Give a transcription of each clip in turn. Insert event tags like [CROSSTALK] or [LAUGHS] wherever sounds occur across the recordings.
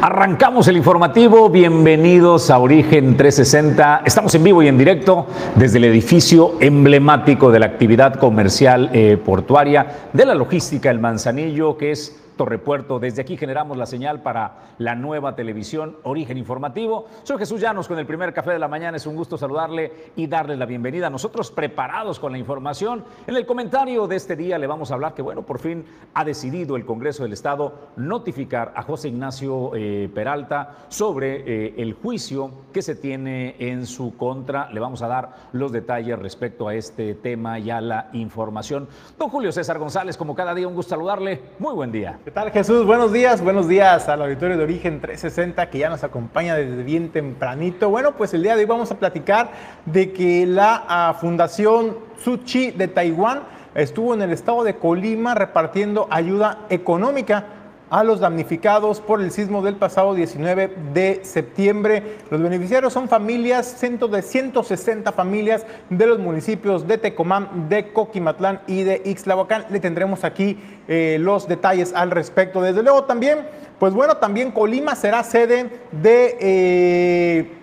Arrancamos el informativo, bienvenidos a Origen 360. Estamos en vivo y en directo desde el edificio emblemático de la actividad comercial eh, portuaria de la logística El Manzanillo, que es Torrepuerto. Desde aquí generamos la señal para la nueva televisión Origen Informativo. Soy Jesús Llanos con el primer café de la mañana. Es un gusto saludarle y darle la bienvenida. Nosotros preparados con la información. En el comentario de este día le vamos a hablar que, bueno, por fin ha decidido el Congreso del Estado notificar a José Ignacio eh, Peralta sobre eh, el juicio que se tiene en su contra. Le vamos a dar los detalles respecto a este tema y a la información. Don Julio César González, como cada día, un gusto saludarle. Muy buen día. ¿Qué tal Jesús? Buenos días, buenos días al auditorio de Origen 360 que ya nos acompaña desde bien tempranito. Bueno, pues el día de hoy vamos a platicar de que la ah, Fundación Suchi de Taiwán estuvo en el estado de Colima repartiendo ayuda económica a los damnificados por el sismo del pasado 19 de septiembre. Los beneficiarios son familias, ciento de 160 familias de los municipios de Tecomán, de Coquimatlán y de Ixtlahuacán. Le tendremos aquí eh, los detalles al respecto. Desde luego también, pues bueno, también Colima será sede de... Eh,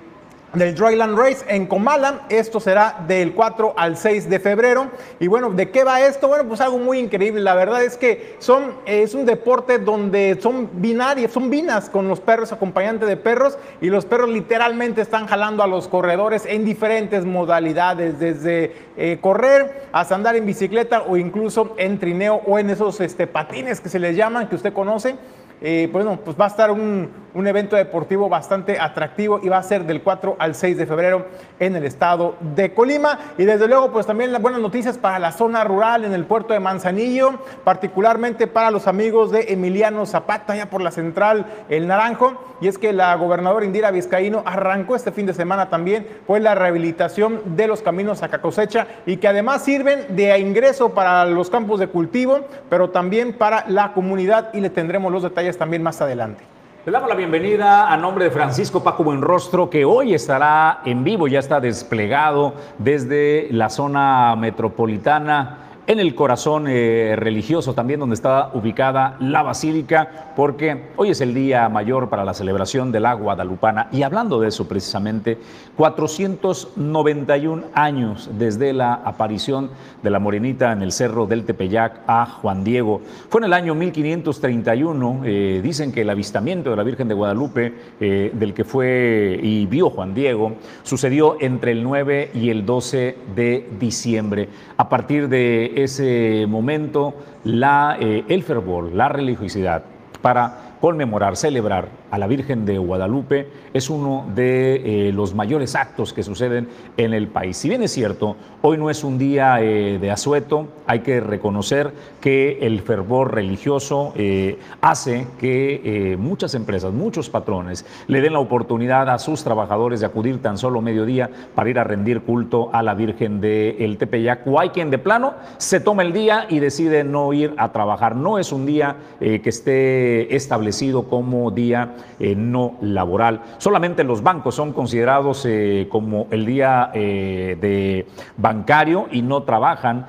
del Dryland Race en Comala. Esto será del 4 al 6 de febrero. Y bueno, ¿de qué va esto? Bueno, pues algo muy increíble. La verdad es que son, es un deporte donde son binarias, son binas con los perros, acompañantes de perros, y los perros literalmente están jalando a los corredores en diferentes modalidades, desde eh, correr hasta andar en bicicleta o incluso en trineo o en esos este, patines que se les llaman, que usted conoce. Eh, bueno, pues va a estar un, un, evento deportivo bastante atractivo y va a ser del 4 al 6 de febrero en el estado de Colima. Y desde luego, pues también las buenas noticias para la zona rural en el puerto de Manzanillo, particularmente para los amigos de Emiliano Zapata, ya por la central El Naranjo. Y es que la gobernadora Indira Vizcaíno arrancó este fin de semana también pues la rehabilitación de los caminos a cosecha y que además sirven de ingreso para los campos de cultivo, pero también para la comunidad y le tendremos los detalles también más adelante. Le damos la bienvenida a nombre de Francisco Paco Buenrostro, que hoy estará en vivo, ya está desplegado desde la zona metropolitana en el corazón eh, religioso también donde está ubicada la basílica, porque hoy es el día mayor para la celebración del agua guadalupana. Y hablando de eso precisamente, 491 años desde la aparición de la morenita en el cerro del Tepeyac a Juan Diego. Fue en el año 1531, eh, dicen que el avistamiento de la Virgen de Guadalupe, eh, del que fue y vio Juan Diego, sucedió entre el 9 y el 12 de diciembre. A partir de ese momento la, eh, el fervor, la religiosidad para conmemorar, celebrar a la Virgen de Guadalupe es uno de eh, los mayores actos que suceden en el país. Si bien es cierto, hoy no es un día eh, de asueto, hay que reconocer que el fervor religioso eh, hace que muchas empresas, muchos patrones le den la oportunidad a sus trabajadores de acudir tan solo mediodía para ir a rendir culto a la Virgen de El Tepeyac. O hay quien de plano se toma el día y decide no ir a trabajar. No es un día que esté establecido como día eh, no laboral. Solamente los bancos son considerados eh, como el día eh, de bancario y no trabajan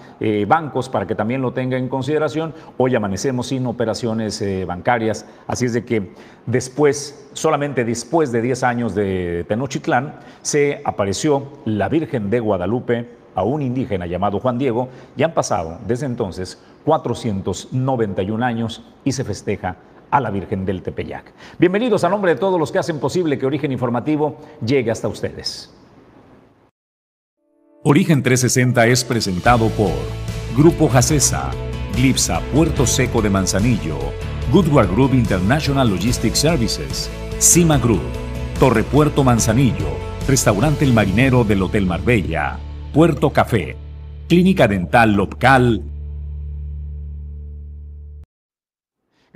bancos para que también lo tenga en consideración. Hoy amanecemos sin operaciones bancarias, así es de que después, solamente después de 10 años de Tenochtitlán, se apareció la Virgen de Guadalupe a un indígena llamado Juan Diego, ya han pasado desde entonces 491 años y se festeja a la Virgen del Tepeyac. Bienvenidos a nombre de todos los que hacen posible que Origen Informativo llegue hasta ustedes. Origen 360 es presentado por Grupo Jacesa, Glipsa Puerto Seco de Manzanillo, Goodward Group International Logistics Services, Cima Group, Torre Puerto Manzanillo, Restaurante El Marinero del Hotel Marbella, Puerto Café, Clínica Dental Local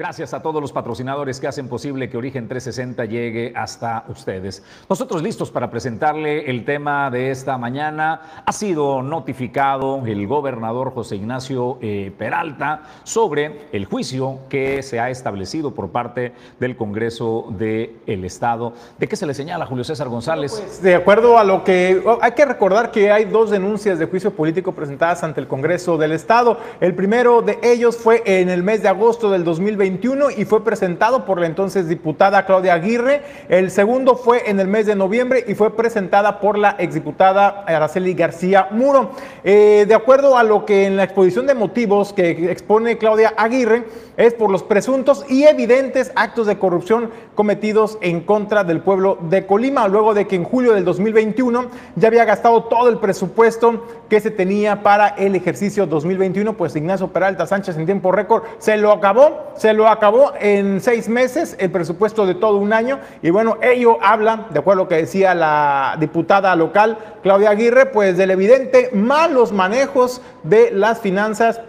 Gracias a todos los patrocinadores que hacen posible que Origen 360 llegue hasta ustedes. Nosotros listos para presentarle el tema de esta mañana. Ha sido notificado el gobernador José Ignacio eh, Peralta sobre el juicio que se ha establecido por parte del Congreso del Estado. ¿De qué se le señala Julio César González? Pues, de acuerdo a lo que oh, hay que recordar que hay dos denuncias de juicio político presentadas ante el Congreso del Estado. El primero de ellos fue en el mes de agosto del 2020 2021 y fue presentado por la entonces diputada Claudia Aguirre. El segundo fue en el mes de noviembre y fue presentada por la exdiputada Araceli García Muro. Eh, de acuerdo a lo que en la exposición de motivos que expone Claudia Aguirre, es por los presuntos y evidentes actos de corrupción cometidos en contra del pueblo de Colima, luego de que en julio del 2021 ya había gastado todo el presupuesto que se tenía para el ejercicio 2021, pues Ignacio Peralta Sánchez en tiempo récord se lo acabó, se lo acabó en seis meses, el presupuesto de todo un año, y bueno, ello habla, de acuerdo a lo que decía la diputada local Claudia Aguirre, pues del evidente malos manejos de las finanzas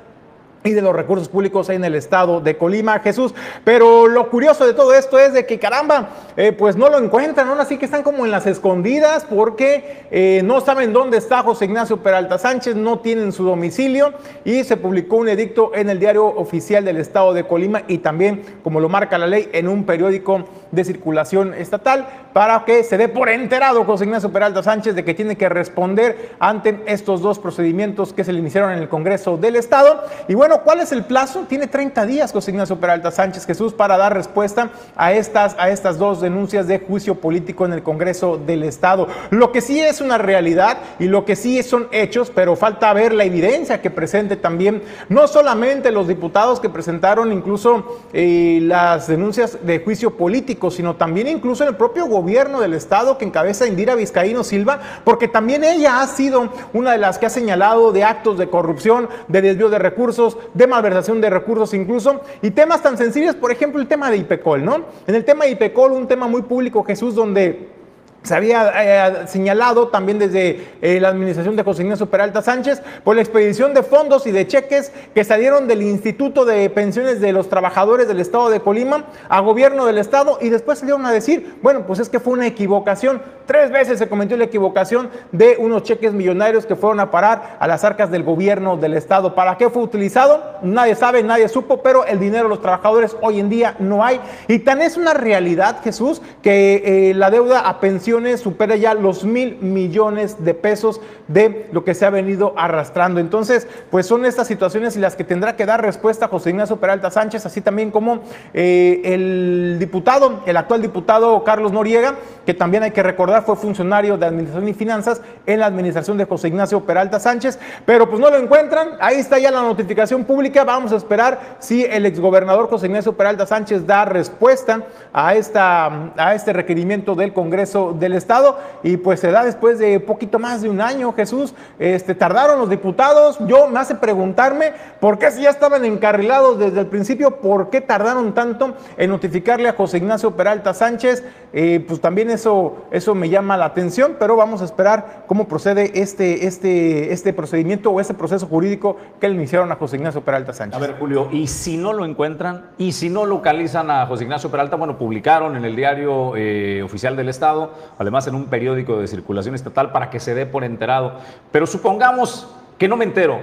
y de los recursos públicos en el estado de Colima, Jesús. Pero lo curioso de todo esto es de que caramba, eh, pues no lo encuentran, aún así que están como en las escondidas porque eh, no saben dónde está José Ignacio Peralta Sánchez, no tienen su domicilio y se publicó un edicto en el diario oficial del estado de Colima y también, como lo marca la ley, en un periódico de circulación estatal para que se dé por enterado José Ignacio Peralta Sánchez de que tiene que responder ante estos dos procedimientos que se le iniciaron en el Congreso del Estado. Y bueno, ¿cuál es el plazo? Tiene 30 días José Ignacio Peralta Sánchez Jesús para dar respuesta a estas, a estas dos denuncias de juicio político en el Congreso del Estado. Lo que sí es una realidad y lo que sí son hechos, pero falta ver la evidencia que presente también, no solamente los diputados que presentaron incluso eh, las denuncias de juicio político, sino también incluso en el propio gobierno del Estado que encabeza Indira Vizcaíno Silva, porque también ella ha sido una de las que ha señalado de actos de corrupción, de desvío de recursos, de malversación de recursos incluso, y temas tan sencillos, por ejemplo, el tema de IPECOL, ¿no? En el tema de IPECOL, un tema muy público, Jesús, donde se había eh, señalado también desde eh, la administración de José Ignacio Peralta Sánchez por la expedición de fondos y de cheques que salieron del Instituto de Pensiones de los Trabajadores del Estado de Colima a gobierno del Estado y después salieron a decir, bueno, pues es que fue una equivocación. Tres veces se cometió la equivocación de unos cheques millonarios que fueron a parar a las arcas del gobierno del Estado. ¿Para qué fue utilizado? Nadie sabe, nadie supo, pero el dinero de los trabajadores hoy en día no hay. Y tan es una realidad, Jesús, que eh, la deuda a supera ya los mil millones de pesos de lo que se ha venido arrastrando. Entonces, pues son estas situaciones las que tendrá que dar respuesta José Ignacio Peralta Sánchez, así también como eh, el diputado, el actual diputado Carlos Noriega, que también hay que recordar fue funcionario de Administración y Finanzas en la administración de José Ignacio Peralta Sánchez, pero pues no lo encuentran. Ahí está ya la notificación pública. Vamos a esperar si el exgobernador José Ignacio Peralta Sánchez da respuesta a, esta, a este requerimiento del Congreso del Estado y pues se da después de poquito más de un año, Jesús. Este, tardaron los diputados. Yo me hace preguntarme por qué si ya estaban encarrilados desde el principio, por qué tardaron tanto en notificarle a José Ignacio Peralta Sánchez. Eh, pues también eso, eso me llama la atención, pero vamos a esperar cómo procede este, este, este procedimiento o este proceso jurídico que le iniciaron a José Ignacio Peralta Sánchez. A ver, Julio, y si no lo encuentran, y si no localizan a José Ignacio Peralta, bueno, publicaron en el diario eh, oficial del Estado además en un periódico de circulación estatal para que se dé por enterado. Pero supongamos que no me entero,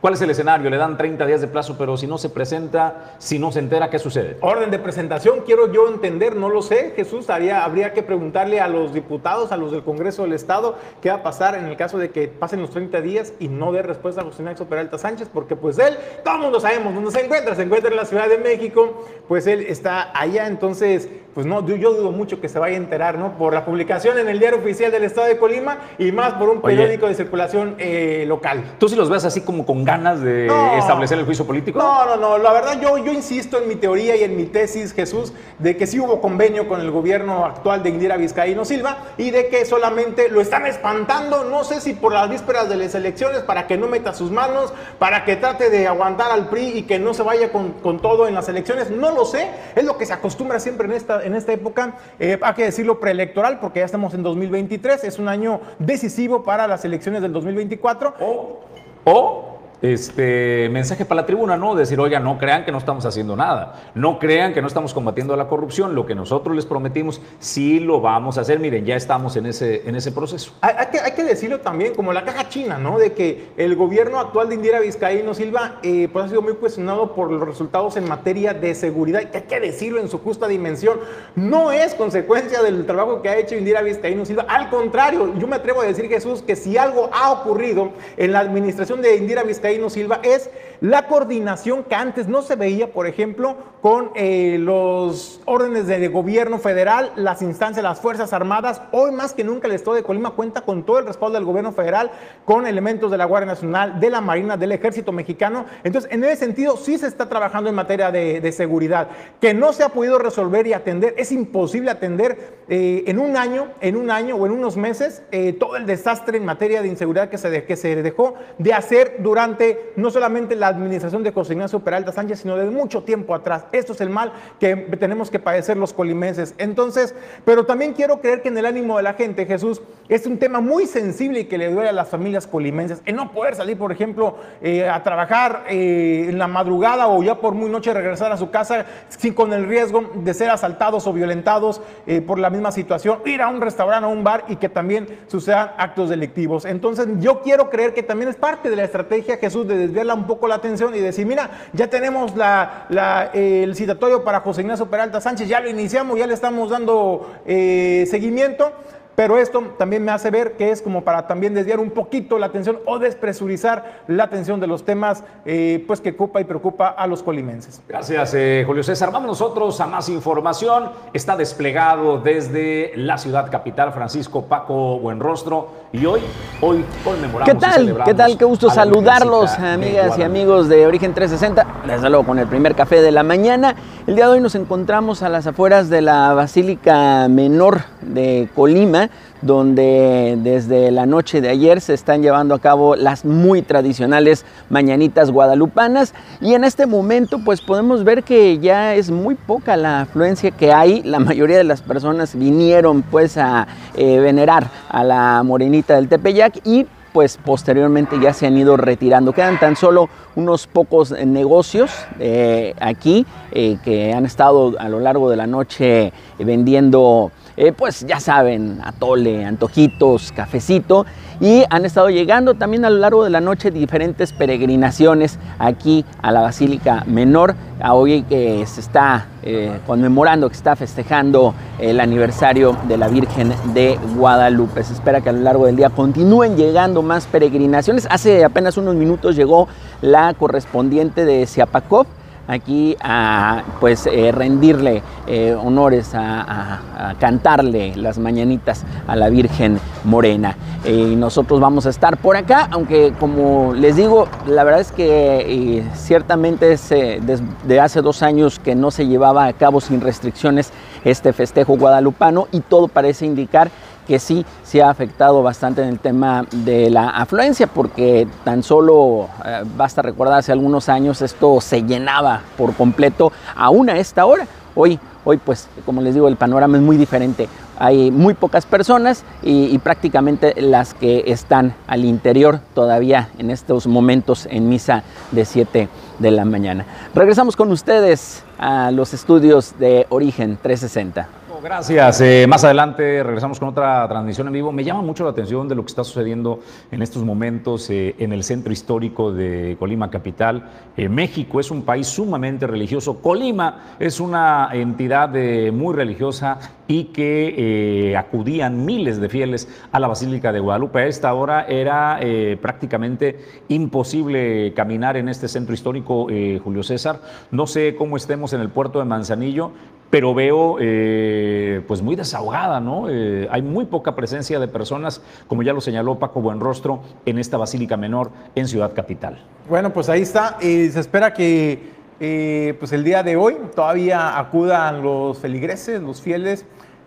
¿Cuál es el escenario? Le dan 30 días de plazo, pero si no se presenta, si no se entera, ¿qué sucede? Orden de presentación, quiero yo entender, no lo sé, Jesús, habría que preguntarle a los diputados, a los del Congreso del Estado, qué va a pasar en el caso de que pasen los 30 días y no dé respuesta a José Peralta Sánchez, porque pues él, todo el mundo sabemos dónde se encuentra, se encuentra en la Ciudad de México, pues él está allá, entonces, pues no, yo, dudo mucho que se vaya a enterar, ¿no? Por la publicación en el diario oficial del Estado de Colima y más por un periódico de circulación eh, local. ¿Tú si los ves así como con ganas de establecer el juicio político? No, no, no. La verdad, yo, yo insisto en mi teoría y en mi tesis, Jesús, de que sí hubo convenio con el gobierno actual de Indira Vizcaíno Silva y de que solamente lo están espantando, no sé si por las vísperas de las elecciones, para que no meta sus manos, para que trate de aguantar al PRI y que no se vaya con, con todo en las elecciones. No lo sé. Es lo que se acostumbra siempre en esta, en esta época. Eh, hay que decirlo preelectoral, porque ya estamos en 2023. Es un año decisivo para las elecciones del 2024. O, o este mensaje para la tribuna, ¿no? Decir, oiga, no crean que no estamos haciendo nada, no crean que no estamos combatiendo la corrupción, lo que nosotros les prometimos, sí lo vamos a hacer, miren, ya estamos en ese, en ese proceso. Hay, que, hay que, decirlo también, como la caja china, ¿no? De que el gobierno actual de Indira Vizcaíno Silva, eh, pues ha sido muy cuestionado por los resultados en materia de seguridad, hay que decirlo en su justa dimensión, no es consecuencia del trabajo que ha hecho Indira Vizcaíno Silva, al contrario, yo me atrevo a decir, Jesús, que si algo ha ocurrido en la administración de Indira Vizcaíno Teino Silva, es la coordinación que antes no se veía, por ejemplo, con eh, los órdenes de gobierno federal, las instancias, las Fuerzas Armadas. Hoy más que nunca el Estado de Colima cuenta con todo el respaldo del gobierno federal, con elementos de la Guardia Nacional, de la Marina, del Ejército Mexicano. Entonces, en ese sentido, sí se está trabajando en materia de, seguridad. Que no se ha podido resolver y atender, es imposible atender eh, en un año, en un año o en unos meses, eh, todo el desastre en materia de inseguridad que se, que se dejó de hacer durante no solamente la administración de José Ignacio Peralta Sánchez, sino desde mucho tiempo atrás. Esto es el mal que tenemos que padecer los colimenses. Entonces, pero también quiero creer que en el ánimo de la gente, Jesús, es un tema muy sensible y que le duele a las familias colimenses. El no poder salir, por ejemplo, eh, a trabajar eh, en la madrugada o ya por muy noche regresar a su casa sin con el riesgo de ser asaltados o violentados eh, por la misma situación, ir a un restaurante, a un bar y que también sucedan actos delictivos. Entonces, yo quiero creer que también es parte de la estrategia, Jesús, de desviarla un poco la atención y decir, mira, ya tenemos la, el citatorio para José Ignacio Peralta Sánchez, ya lo iniciamos, ya le estamos dando eh, seguimiento pero esto también me hace ver que es como para también desviar un poquito la atención o despresurizar la atención de los temas eh, pues que ocupa y preocupa a los colimenses. Gracias, eh, Julio César. Vamos nosotros a más información. Está desplegado desde la ciudad capital Francisco Paco Buenrostro y hoy, hoy conmemoramos. ¿Qué tal? ¿Qué tal? Qué gusto saludarlos, amigas y amigos de Origen 360. Desde luego con el primer café de la mañana. El día de hoy nos encontramos a las afueras de la Basílica Menor de Colima donde desde la noche de ayer se están llevando a cabo las muy tradicionales mañanitas guadalupanas y en este momento pues podemos ver que ya es muy poca la afluencia que hay, la mayoría de las personas vinieron pues a eh, venerar a la morenita del Tepeyac y pues posteriormente ya se han ido retirando. Quedan tan solo unos pocos negocios eh, aquí eh, que han estado a lo largo de la noche vendiendo eh, pues ya saben, atole, antojitos, cafecito. Y han estado llegando también a lo largo de la noche diferentes peregrinaciones aquí a la Basílica Menor. Hoy que se está eh, conmemorando, que está festejando el aniversario de la Virgen de Guadalupe. Se espera que a lo largo del día continúen llegando más peregrinaciones. Hace apenas unos minutos llegó la correspondiente de Siapacop aquí a pues eh, rendirle eh, honores, a, cantarle las mañanitas a la Virgen Morena. y nosotros vamos a estar por acá, aunque como les digo, la verdad es que eh, ciertamente es desde hace dos años que no se llevaba a cabo sin restricciones este festejo guadalupano y todo parece indicar que sí se ha afectado bastante en el tema de la afluencia, porque tan solo eh, basta recordar hace algunos años esto se llenaba por completo aún a esta hora. Hoy, hoy pues como les digo, el panorama es muy diferente. Hay muy pocas personas y, y prácticamente las que están al interior todavía en estos momentos en misa de 7 de la mañana. Regresamos con ustedes a los estudios de Origen 360. Gracias. Eh, más adelante regresamos con otra transmisión en vivo. Me llama mucho la atención de lo que está sucediendo en estos momentos eh, en el centro histórico de Colima Capital. Eh, México es un país sumamente religioso. Colima es una entidad muy religiosa y que acudían miles de fieles a la Basílica de Guadalupe. A esta hora era prácticamente imposible caminar en este centro histórico, Julio César. No sé cómo estemos en el puerto de Manzanillo, pero veo eh, pues muy desahogada, ¿no? Eh, hay muy poca presencia de personas, como ya lo señaló Paco Buenrostro, en esta Basílica Menor en Ciudad Capital. Bueno, pues ahí está. y se espera que eh, pues el día de hoy todavía acudan los feligreses, los fieles,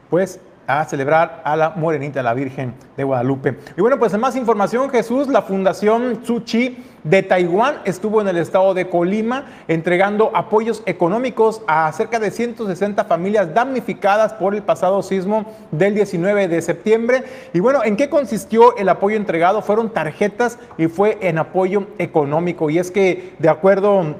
pues a celebrar a la morenita, la Virgen de Guadalupe. Y bueno, pues más información, Jesús, la Fundación Tzu de Taiwán estuvo en el estado de Colima entregando apoyos económicos a cerca de 160 familias damnificadas por el pasado sismo del 19 de septiembre. Y bueno, ¿en qué consistió el apoyo entregado? Fueron tarjetas y fue en apoyo económico. Y es que, de acuerdo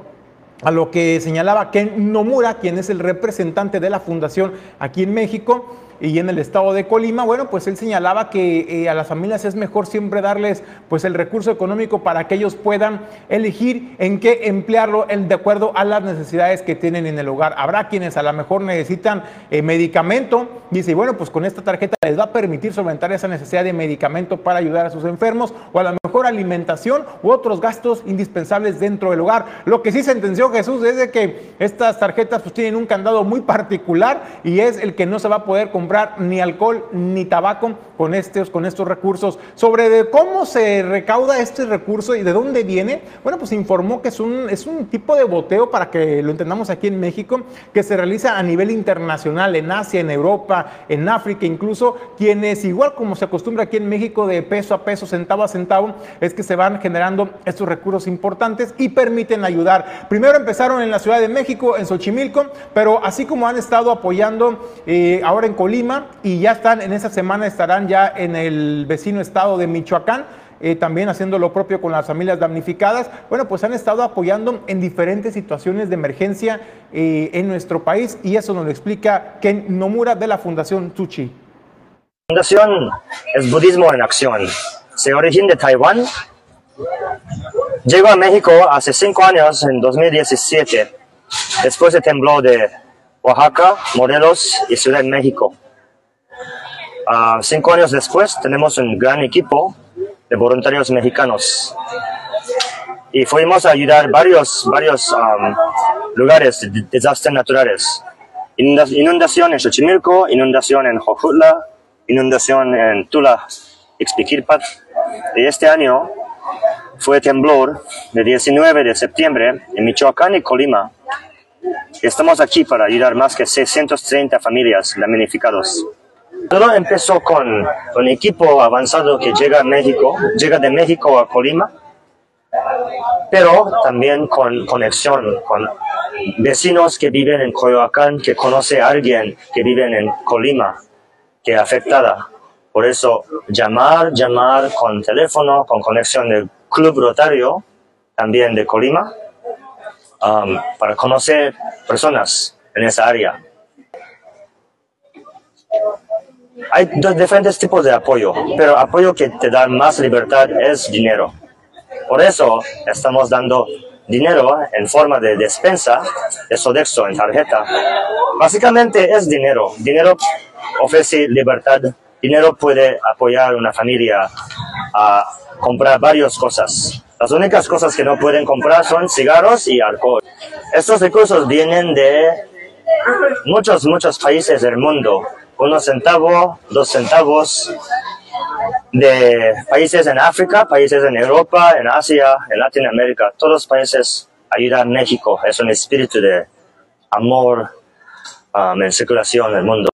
a lo que señalaba Ken Nomura, quien es el representante de la fundación aquí en México, y en el estado de Colima, bueno, pues él señalaba que eh, a las familias es mejor siempre darles pues el recurso económico para que ellos puedan elegir en qué emplearlo de acuerdo a las necesidades que tienen en el hogar. Habrá quienes a lo mejor necesitan eh, medicamento, dice, bueno, pues con esta tarjeta les va a permitir solventar esa necesidad de medicamento para ayudar a sus enfermos o a lo mejor alimentación u otros gastos indispensables dentro del hogar. Lo que sí sentenció Jesús es de que estas tarjetas pues tienen un candado muy particular y es el que no se va a poder comprar ni alcohol ni tabaco con estos, con estos recursos. Sobre de cómo se recauda este recurso y de dónde viene, bueno, pues informó que es un, es un tipo de boteo, para que lo entendamos aquí en México, que se realiza a nivel internacional, en Asia, en Europa, en África, incluso quienes, igual como se acostumbra aquí en México, de peso a peso, centavo a centavo, es que se van generando estos recursos importantes y permiten ayudar. Primero empezaron en la Ciudad de México, en Xochimilco, pero así como han estado apoyando eh, ahora en Colima y ya están, en esta semana estarán ya en el vecino estado de Michoacán, eh, también haciendo lo propio con las familias damnificadas, bueno, pues han estado apoyando en diferentes situaciones de emergencia eh, en nuestro país y eso nos lo explica Ken Nomura de la Fundación Tsuchi. Fundación es budismo en acción. Se origina de Taiwán. Llegó a México hace cinco años, en 2017, después del temblor de Oaxaca, Morelos y Ciudad de México. Ah, cinco años después tenemos un gran equipo de voluntarios mexicanos. Y fuimos a ayudar varios, varios um, lugares de desastres naturales. Inundación en Xochimilco, inundación en Jojutla, inundación en Tula, Ixpiquilpat. Y este año fue temblor del 19 de septiembre en Michoacán y Colima. Estamos aquí para ayudar más que 630 familias damnificadas. Todo empezó con un equipo avanzado que llega a México, llega de México a Colima, pero también con conexión con vecinos que viven en Coyoacán, que conoce a alguien que vive en Colima, que es afectada. Por eso, llamar, llamar con teléfono, con conexión del Club Rotario, también de Colima, um, para conocer personas en esa área. Hay dos diferentes tipos de apoyo, pero apoyo que te da más libertad es dinero. Por eso estamos dando dinero en forma de despensa de Sodexo en tarjeta. Básicamente es dinero. Dinero ofrece libertad. Dinero puede apoyar a una familia a comprar varias cosas. Las únicas cosas que no pueden comprar son cigarros y alcohol. Estos recursos vienen de muchos, muchos países del mundo unos centavos, dos centavos de países en África, países en Europa, en Asia, en Latinoamérica. Todos los países ayudan a México. Es un espíritu de amor um, en circulación en el mundo.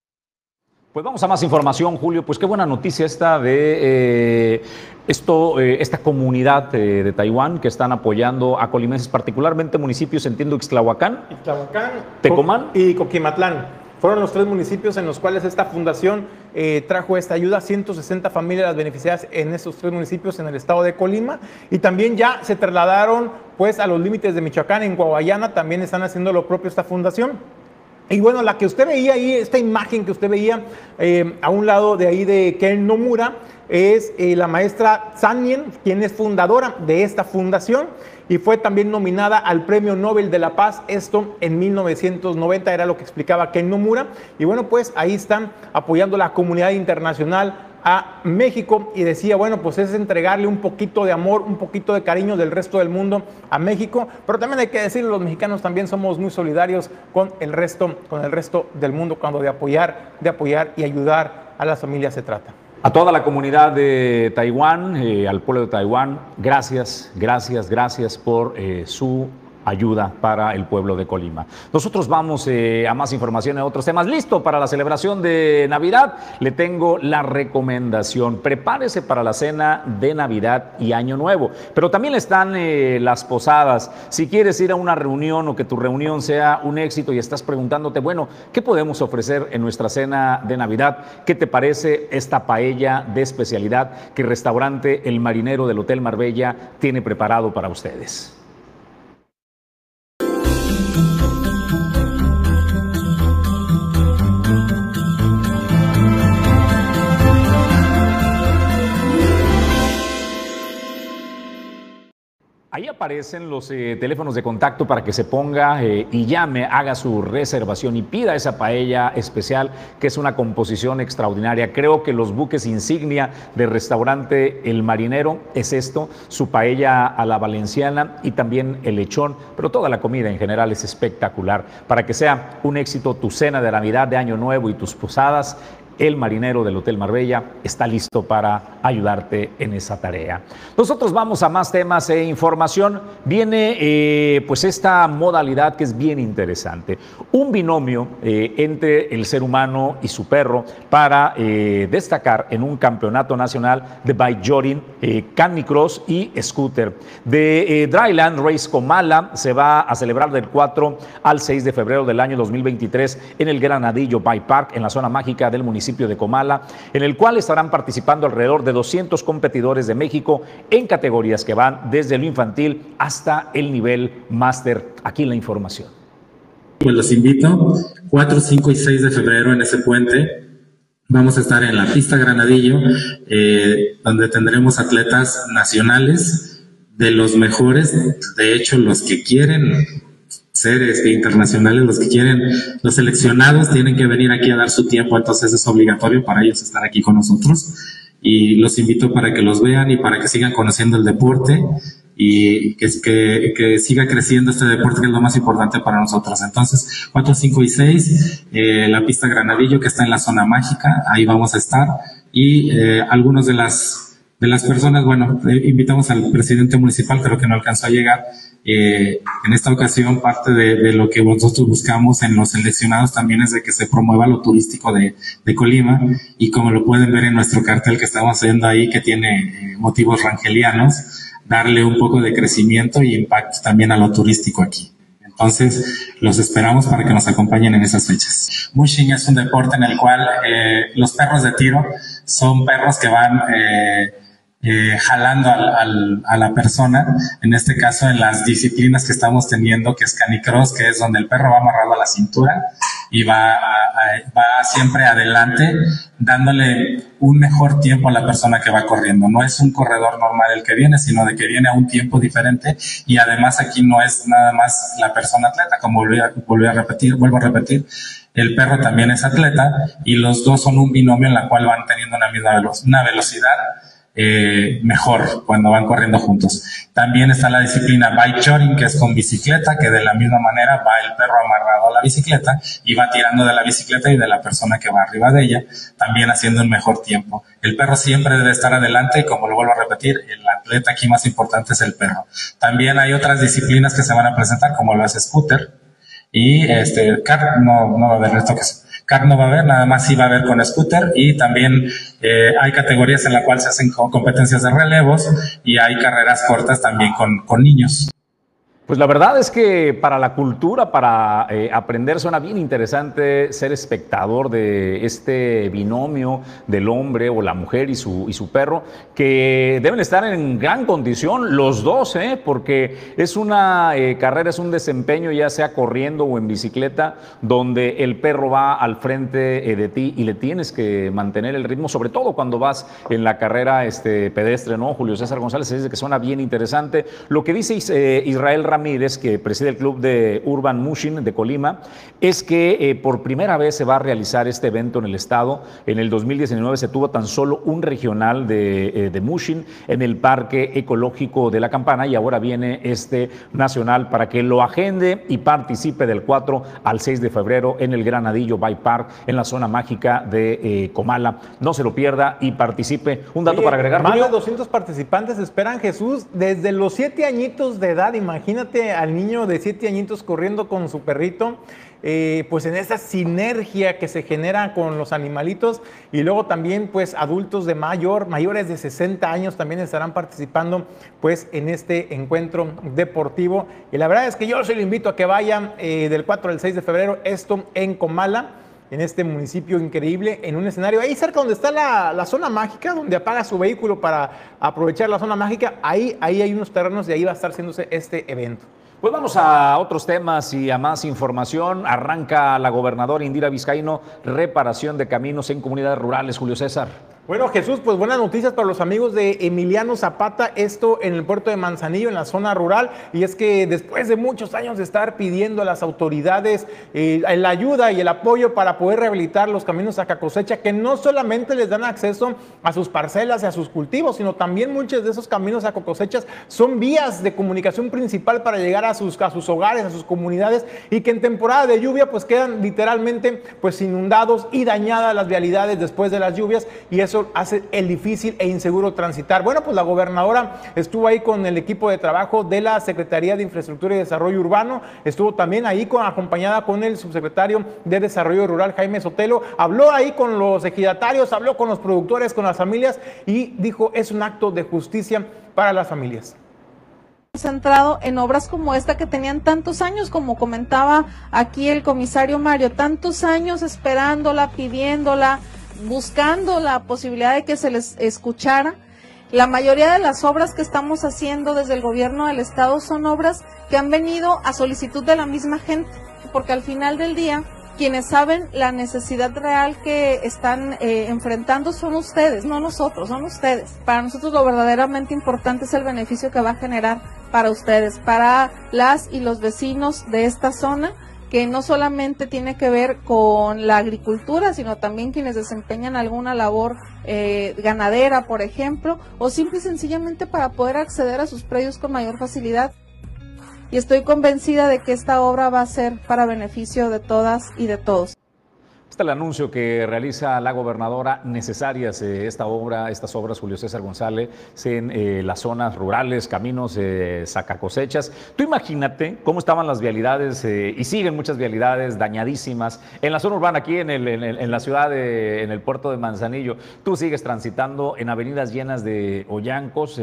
Pues vamos a más información, Julio. Pues qué buena noticia esta de eh, esto, eh, esta comunidad eh, de Taiwán que están apoyando a colimenses, particularmente municipios, entiendo, Ixtlahuacán, Ixtlahuacán Tecomán y Coquimatlán. Fueron los tres municipios en los cuales esta fundación eh, trajo esta ayuda, 160 familias beneficiadas en esos tres municipios en el estado de Colima. Y también ya se trasladaron pues a los límites de Michoacán, en Guayana también están haciendo lo propio esta fundación. Y bueno, la que usted veía ahí, esta imagen que usted veía eh, a un lado de ahí de Ken Nomura, es eh, la maestra Sanien, quien es fundadora de esta fundación y fue también nominada al Premio Nobel de la Paz, esto en 1990 era lo que explicaba Ken Nomura, y bueno, pues ahí están apoyando la comunidad internacional a México y decía, bueno, pues es entregarle un poquito de amor, un poquito de cariño del resto del mundo a México, pero también hay que decirlo, los mexicanos también somos muy solidarios con el resto, con el resto del mundo cuando de apoyar, de apoyar y ayudar a las familias se trata. A toda la comunidad de Taiwán, eh, al pueblo de Taiwán, gracias, gracias, gracias por eh, su ayuda para el pueblo de Colima. Nosotros vamos eh, a más información en otros temas. Listo para la celebración de Navidad. Le tengo la recomendación. Prepárese para la cena de Navidad y Año Nuevo. Pero también están eh, las posadas. Si quieres ir a una reunión o que tu reunión sea un éxito y estás preguntándote, bueno, ¿qué podemos ofrecer en nuestra cena de Navidad? ¿Qué te parece esta paella de especialidad que el restaurante El Marinero del Hotel Marbella tiene preparado para ustedes? Aparecen los eh, teléfonos de contacto para que se ponga eh, y llame, haga su reservación y pida esa paella especial, que es una composición extraordinaria. Creo que los buques insignia del restaurante El Marinero es esto, su paella a la valenciana y también el lechón, pero toda la comida en general es espectacular. Para que sea un éxito tu cena de Navidad, de Año Nuevo y tus posadas, el marinero del Hotel Marbella está listo para ayudarte en esa tarea. Nosotros vamos a más temas e información. Viene eh, pues esta modalidad que es bien interesante. Un binomio eh, entre el ser humano y su perro para eh, destacar en un campeonato nacional de bike canicross y scooter. De Dryland Race Comala se va a celebrar del 4 al 6 de febrero del año 2023 en el Granadillo Bike Park en la zona mágica del municipio de Comala, en el cual estarán participando alrededor de 200 competidores de México en categorías que van desde lo infantil hasta el nivel máster. Aquí la información. Pues los invito, 4, 5 y 6 de febrero en ese puente. Vamos a estar en la pista Granadillo, eh, donde tendremos atletas nacionales de los mejores, de hecho los que quieren seres internacionales, los que quieren, los seleccionados tienen que venir aquí a dar su tiempo, entonces es obligatorio para ellos estar aquí con nosotros y los invito para que los vean y para que sigan conociendo el deporte y que, que, que siga creciendo este deporte que es lo más importante para nosotros. Entonces, 4, 5 y 6, eh, la pista Granadillo que está en la zona mágica, ahí vamos a estar y eh, algunos de las de las personas, bueno, eh, invitamos al presidente municipal, creo que no alcanzó a llegar, eh, en esta ocasión, parte de, lo que nosotros buscamos en los seleccionados también es de que se promueva lo turístico de, Colima y como lo pueden ver en nuestro cartel que estamos haciendo ahí, que tiene eh, motivos rangelianos, darle un poco de crecimiento y impacto también a lo turístico aquí. Entonces, los esperamos para que nos acompañen en esas fechas. Mushing es un deporte en el cual eh, los perros de tiro son perros que van eh, eh, jalando al, a la persona, en este caso en las disciplinas que estamos teniendo, que es canicross, que es donde el perro va amarrado a la cintura y va, va siempre adelante, dándole un mejor tiempo a la persona que va corriendo. No es un corredor normal el que viene, sino de que viene a un tiempo diferente y además aquí no es nada más la persona atleta, como a, a repetir, vuelvo a repetir, el perro también es atleta y los dos son un binomio en la cual van teniendo una misma una velocidad eh, mejor cuando van corriendo juntos. También está la disciplina bike jogging, que es con bicicleta, que de la misma manera va el perro amarrado a la bicicleta y va tirando de la bicicleta y de la persona que va arriba de ella, también haciendo un mejor tiempo. El perro siempre debe estar adelante y como lo vuelvo a repetir, el atleta aquí más importante es el perro. También hay otras disciplinas que se van a presentar, como lo es scooter, y este, car no, no va a haber esto que Car no va a haber, nada más sí va a haber con scooter y también eh, hay categorías en la cual se hacen competencias de relevos y hay carreras cortas también con, con niños. Pues la verdad es que para la cultura, para eh, aprender, suena bien interesante ser espectador de este binomio del hombre o la mujer y su, y su perro, que deben estar en gran condición los dos, ¿eh? porque es una eh, carrera, es un desempeño, ya sea corriendo o en bicicleta, donde el perro va al frente de ti y le tienes que mantener el ritmo, sobre todo cuando vas en la carrera este, pedestre, ¿no? Julio César González dice que suena bien interesante. Lo que dice Israel Ramírez, que preside el club de Urban Mushin de Colima, es que eh, por primera vez se va a realizar este evento en el estado. En el 2019 se tuvo tan solo un regional de, eh, Mushin en el Parque Ecológico de la Campana y ahora viene este nacional para que lo agende y participe del 4 al 6 de febrero en el Granadillo Bike Park en la zona mágica de eh, Comala. No se lo pierda y participe. Un dato para agregar. Más de 200 participantes esperan Jesús desde los 7 añitos de edad. Imagínate al niño de siete añitos corriendo con su perrito, eh, pues en esa sinergia que se genera con los animalitos y luego también pues adultos de mayor, mayores de 60 años también estarán participando pues en este encuentro deportivo. Y la verdad es que yo se lo invito a que vayan eh, del 4 al 6 de febrero, esto en Comala en este municipio increíble, en un escenario ahí cerca donde está la, zona mágica, donde apaga su vehículo para aprovechar la zona mágica, ahí, ahí hay unos terrenos y ahí va a estar haciéndose este evento. Pues vamos a otros temas y a más información. Arranca la gobernadora Indira Vizcaíno reparación de caminos en comunidades rurales, Julio César. Bueno, Jesús, pues buenas noticias para los amigos de Emiliano Zapata, esto en el puerto de Manzanillo, en la zona rural, y es que después de muchos años de estar pidiendo a las autoridades eh, la ayuda y el apoyo para poder rehabilitar los caminos a cosecha, que no solamente les dan acceso a sus parcelas y a sus cultivos, sino también muchos de esos caminos a cosechas son vías de comunicación principal para llegar a sus, a sus hogares, a sus comunidades, y que en temporada de lluvia pues quedan literalmente pues inundados y dañadas las vialidades después de las lluvias, y eso hace el difícil e inseguro transitar. Bueno, pues la gobernadora estuvo ahí con el equipo de trabajo de la Secretaría de Infraestructura y Desarrollo Urbano, estuvo también ahí con, acompañada con el subsecretario de Desarrollo Rural, Jaime Sotelo, habló ahí con los ejidatarios, habló con los productores, con las familias y dijo, es un acto de justicia para las familias centrado en obras como esta que tenían tantos años, como comentaba aquí el comisario Mario, tantos años esperándola, pidiéndola, buscando la posibilidad de que se les escuchara. La mayoría de las obras que estamos haciendo desde el gobierno del estado son obras que han venido a solicitud de la misma gente, porque al final del día quienes saben la necesidad real que están eh, enfrentando son ustedes, no nosotros, son ustedes. Para nosotros lo verdaderamente importante es el beneficio que va a generar para ustedes, para las y los vecinos de esta zona que no solamente tiene que ver con la agricultura, sino también quienes desempeñan alguna labor eh, ganadera, por ejemplo, o simple y sencillamente para poder acceder a sus predios con mayor facilidad. Y estoy convencida de que esta obra va a ser para beneficio de todas y de todos. El anuncio que realiza la gobernadora necesarias eh, esta obra, estas obras Julio César González en eh, las zonas rurales, caminos, eh, sacacosechas. Tú imagínate cómo estaban las vialidades eh, y siguen muchas vialidades dañadísimas en la zona urbana aquí en, la ciudad de, en el puerto de Manzanillo. Tú sigues transitando en avenidas llenas de hoyancos.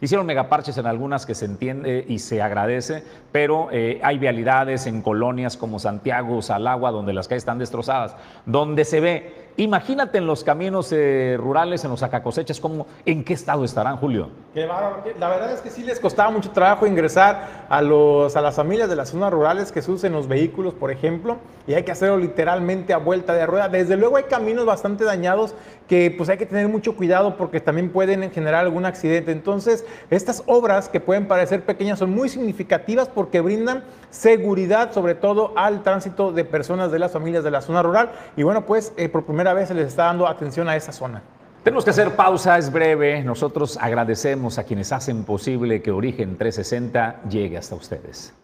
hicieron megaparches en algunas que se entiende y se agradece, pero hay vialidades en colonias como Santiago, Salagua, donde las calles están destrozadas donde se ve Imagínate en los caminos eh, rurales, en los acacosechas, cómo, ¿en qué estado estarán, Julio? La verdad es que sí les costaba mucho trabajo ingresar a, los, a las familias de las zonas rurales que se usen los vehículos, por ejemplo, y hay que hacerlo literalmente a vuelta de rueda. Desde luego hay caminos bastante dañados que pues hay que tener mucho cuidado porque también pueden generar algún accidente. Entonces, estas obras que pueden parecer pequeñas son muy significativas porque brindan seguridad, sobre todo al tránsito de personas de las familias de la zona rural. Y bueno, pues eh, por primera vez se les está dando atención a esa zona. Tenemos que hacer pausa, es breve. Nosotros agradecemos a quienes hacen posible que Origen 360 llegue hasta ustedes.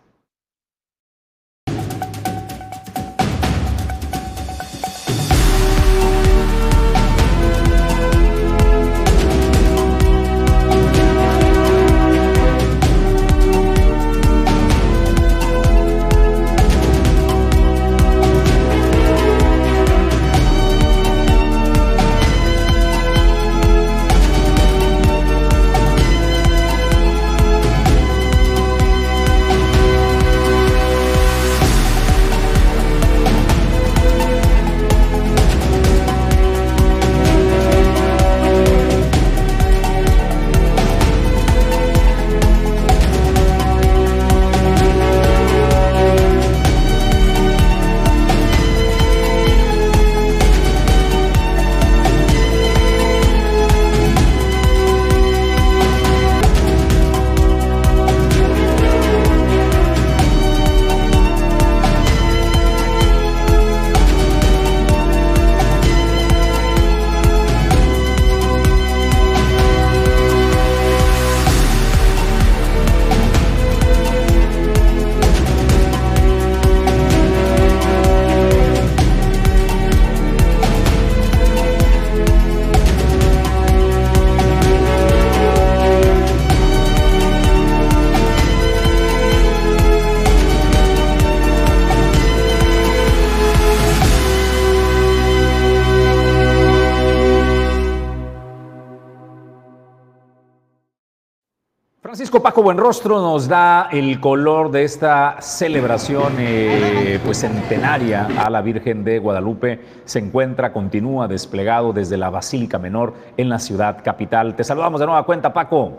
Paco Buenrostro nos da el color de esta celebración eh, pues centenaria a la Virgen de Guadalupe. Se encuentra, continúa desplegado desde la Basílica Menor en la ciudad capital. Te saludamos de nueva cuenta, Paco.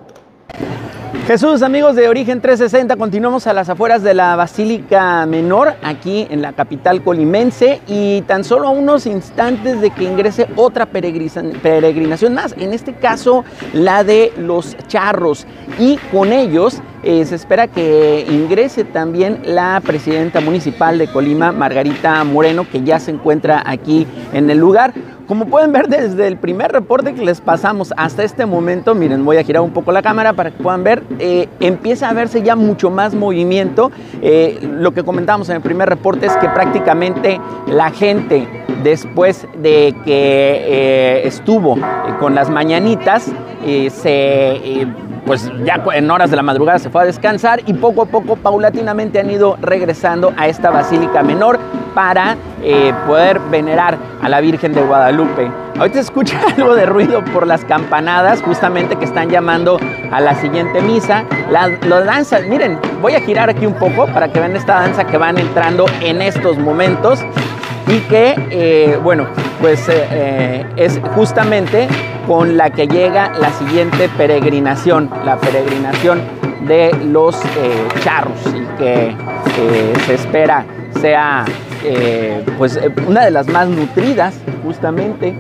Jesús, amigos de Origen 360, continuamos a las afueras de la Basílica Menor, aquí en la capital colimense, y tan solo a unos instantes de que ingrese otra peregrinación más, en este caso la de los charros, y con ellos eh, se espera que ingrese también la presidenta municipal de Colima, Margarita Moreno, que ya se encuentra aquí en el lugar. Como pueden ver desde el primer reporte que les pasamos hasta este momento, miren, voy a girar un poco la cámara para que puedan ver, eh, empieza a verse ya mucho más movimiento. Eh, lo que comentamos en el primer reporte es que prácticamente la gente después de que estuvo con las mañanitas, se pues ya en horas de la madrugada se fue a descansar y poco a poco, paulatinamente han ido regresando a esta basílica menor para eh, poder venerar a la Virgen de Guadalupe. Ahorita escucha [LAUGHS] algo de ruido por las campanadas, justamente que están llamando a la siguiente misa. La, danza, miren, voy a girar aquí un poco para que vean esta danza que van entrando en estos momentos y que, eh, bueno, pues eh, es justamente con la que llega la siguiente peregrinación, la peregrinación de los eh, charros y que eh, se espera sea eh, pues una de las más nutridas justamente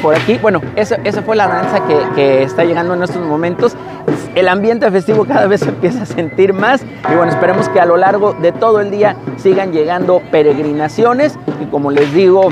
por aquí. Bueno, esa, fue la danza que, que, está llegando en estos momentos. El ambiente festivo cada vez se empieza a sentir más y bueno, esperemos que a lo largo de todo el día sigan llegando peregrinaciones y como les digo,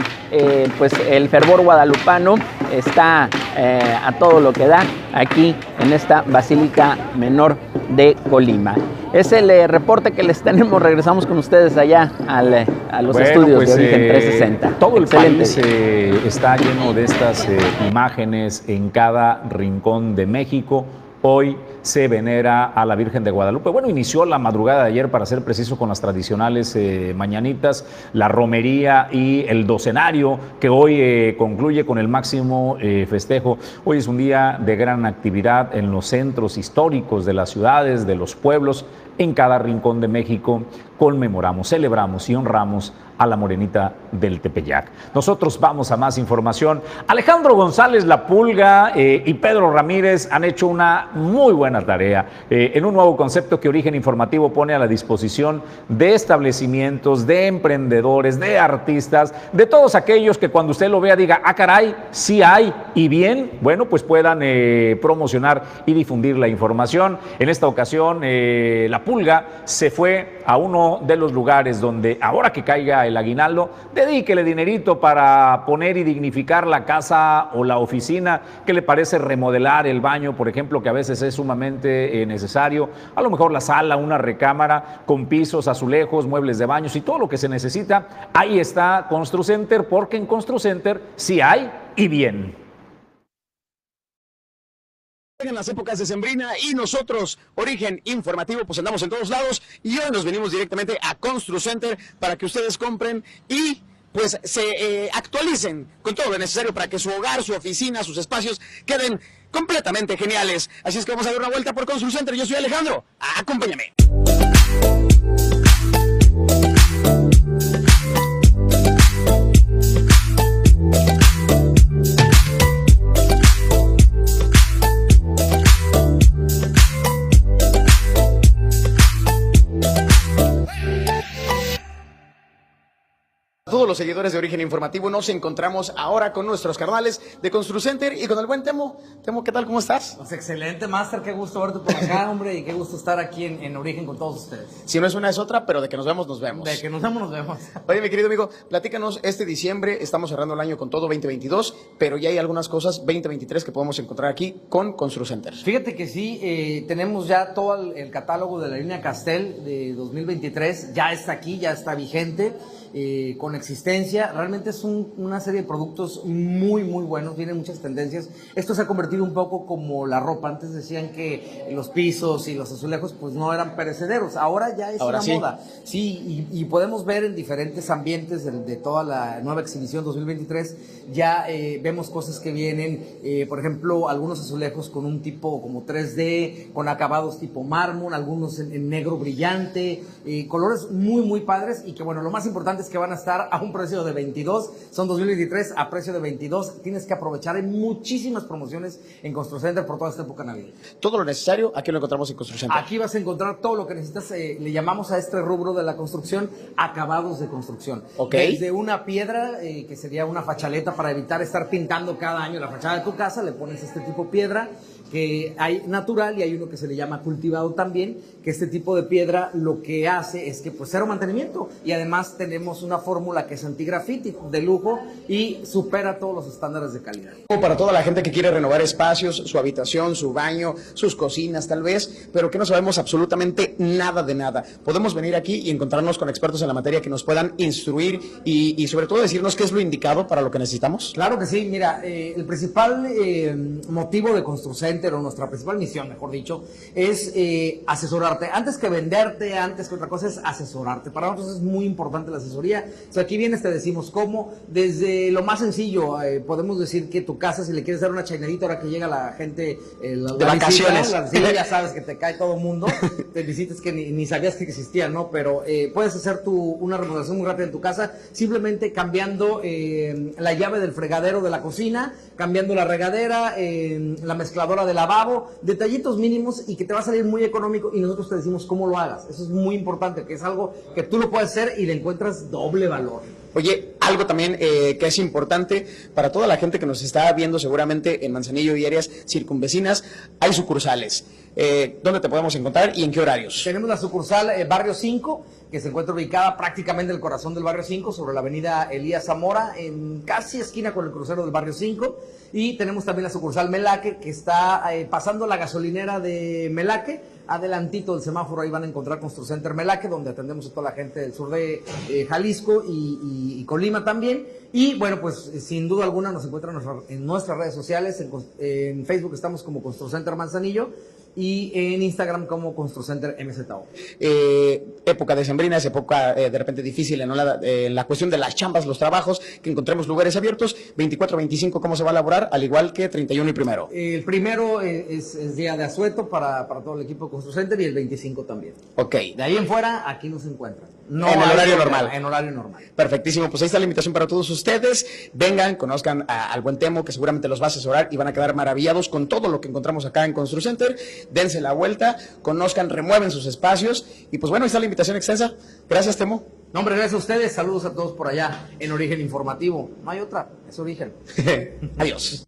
pues el fervor guadalupano está eh, a todo lo que da aquí en esta Basílica Menor de Colima. Es el eh, reporte que les tenemos. Regresamos con ustedes allá al, a los estudios pues, de Origen 360. Eh, todo el país está lleno de estas imágenes en cada rincón de México. Hoy se venera a la Virgen de Guadalupe. Bueno, inició la madrugada de ayer, para ser preciso, con las tradicionales eh, mañanitas, la romería y el docenario, que hoy eh, concluye con el máximo eh, festejo. Hoy es un día de gran actividad en los centros históricos de las ciudades, de los pueblos, en cada rincón de México. Conmemoramos, celebramos y honramos a la morenita del Tepeyac. Nosotros vamos a más información. Alejandro González La Pulga eh, y Pedro Ramírez han hecho una muy buena tarea eh, en un nuevo concepto que Origen Informativo pone a la disposición de establecimientos, de emprendedores, de artistas, de todos aquellos que cuando usted lo vea diga, ah caray, sí hay y bien, bueno, pues puedan eh, promocionar y difundir la información. En esta ocasión, La Pulga se fue a uno de los lugares donde ahora que caiga el aguinaldo, dedíquele dinerito para poner y dignificar la casa o la oficina. ¿Qué le parece remodelar el baño, por ejemplo, que a veces es sumamente eh, necesario? A lo mejor la sala, una recámara con pisos, azulejos, muebles de baños y todo lo que se necesita. Ahí está Construcenter, porque en Construcenter sí hay y bien en las épocas de Sembrina y nosotros, Origen Informativo, pues andamos en todos lados y hoy nos venimos directamente a Constru Center para que ustedes compren y pues se eh, actualicen con todo lo necesario para que su hogar, su oficina, sus espacios queden completamente geniales. Así es que vamos a dar una vuelta por Constru Center. Yo soy Alejandro. Acompáñame. Todos los seguidores de Origen Informativo, nos encontramos ahora con nuestros carnales de Construcenter y con el buen Temo. Temo, ¿qué tal? ¿Cómo estás? Pues excelente, Master. Qué gusto verte por acá, hombre, y qué gusto estar aquí en, Origen con todos ustedes. Si no es una, es otra, pero de que nos vemos, nos vemos. De que nos vemos, nos vemos. Oye, mi querido amigo, platícanos, este diciembre estamos cerrando el año con todo 2022, pero ya hay algunas cosas 2023 que podemos encontrar aquí con Construcenter. Fíjate que sí, eh, tenemos ya todo el, el catálogo de la línea Castel de 2023, ya está aquí, ya está vigente. Eh, con existencia. Realmente es una serie de productos muy, muy buenos, tiene muchas tendencias. Esto se ha convertido un poco como la ropa. Antes decían que los pisos y los azulejos pues no eran perecederos. Ahora ya es una moda. Sí, y, podemos ver en diferentes ambientes de, toda la nueva exhibición 2023, ya eh, vemos cosas que vienen, eh, por ejemplo, algunos azulejos con un tipo como 3D, con acabados tipo mármol, algunos en negro brillante, colores muy, muy padres y que bueno, lo más importante diamantes que van a estar a un precio de 22, son 2023 a precio de 22. Tienes que aprovechar, hay muchísimas promociones en Construcenter por toda esta época navideña. Todo lo necesario, aquí lo encontramos en Construcenter. Aquí vas a encontrar todo lo que necesitas, eh, le llamamos a este rubro de la construcción acabados de construcción. Ok. Desde una piedra, eh, que sería una fachaleta para evitar estar pintando cada año la fachada de tu casa, le pones este tipo de piedra que hay natural y hay uno que se le llama cultivado también, que este tipo de piedra lo que hace es que pues cero mantenimiento y además tenemos una fórmula que es antigrafiti de lujo y supera todos los estándares de calidad. Para toda la gente que quiere renovar espacios, su habitación, su baño, sus cocinas tal vez, pero que no sabemos absolutamente nada de nada. Podemos venir aquí y encontrarnos con expertos en la materia que nos puedan instruir y, y sobre todo decirnos qué es lo indicado para lo que necesitamos. Claro que sí, mira, eh, el principal eh, motivo de Construcenter o nuestra principal misión, mejor dicho, es eh, asesorarte. Antes que venderte, antes que otra cosa es asesorarte. Para nosotros es muy importante la asesoría. O sea, aquí vienes, te decimos cómo, desde lo más sencillo, eh, podemos decir que tu casa, si le quieres dar una chainerita ahora que llega la gente eh, la- De la vacaciones. visita, la visita, ya [LAUGHS] sabes que te cae todo el mundo, te visitas que ni, ni sabías que existían, ¿no? Pero eh, puedes hacer tu, una remodelación muy rápida en tu casa, simplemente cambiando eh, la llave del fregadero de la cocina, cambiando la regadera, la mezcladora de lavabo, detallitos mínimos y que te va a salir muy económico y nosotros te decimos cómo lo hagas. Eso es muy importante, que es algo que tú lo puedes hacer y le encuentras doble valor. Oye, algo también eh, que es importante para toda la gente que nos está viendo seguramente en Manzanillo y áreas circunvecinas, hay sucursales. Eh, ¿Dónde te podemos encontrar y en qué horarios? Tenemos la sucursal eh, Barrio 5, que se encuentra ubicada prácticamente en el corazón del Barrio 5, sobre la avenida Elías Zamora, en casi esquina con el crucero del Barrio 5. Y tenemos también la sucursal Melaque, que está eh, pasando la gasolinera de Melaque. Adelantito del semáforo, ahí van a encontrar Construcenter Melaque, donde atendemos a toda la gente del sur de eh, Jalisco y, y- y Colima también. Y bueno, pues eh, sin duda alguna nos encuentran en nuestra- en nuestras redes sociales. En, cons- en Facebook estamos como Construcenter Manzanillo y en Instagram como Construcenter MZO. eh, época decembrina, es época eh, de repente difícil en la, eh, en la cuestión de las chambas, los trabajos, que encontremos lugares abiertos, 24-25, ¿cómo se va a elaborar? Al igual que 31 y primero. El primero es, es día de asueto para, para todo el equipo de Construcenter y el 25 también. Ok, De ahí en fuera, aquí nos encuentran. No En el horario normal. En horario normal. perfectísimo. Pues ahí está la invitación para todos ustedes. Vengan, conozcan a- al buen Temo, que seguramente los va a asesorar y van a quedar maravillados con todo lo que encontramos acá en Constru Center. Dense la vuelta, conozcan, remueven sus espacios. Y pues bueno, ahí está la invitación extensa. Gracias, Temo. No, hombre, gracias a ustedes. Saludos a todos por allá en Origen Informativo. No hay otra, es Origen. [LAUGHS] Adiós.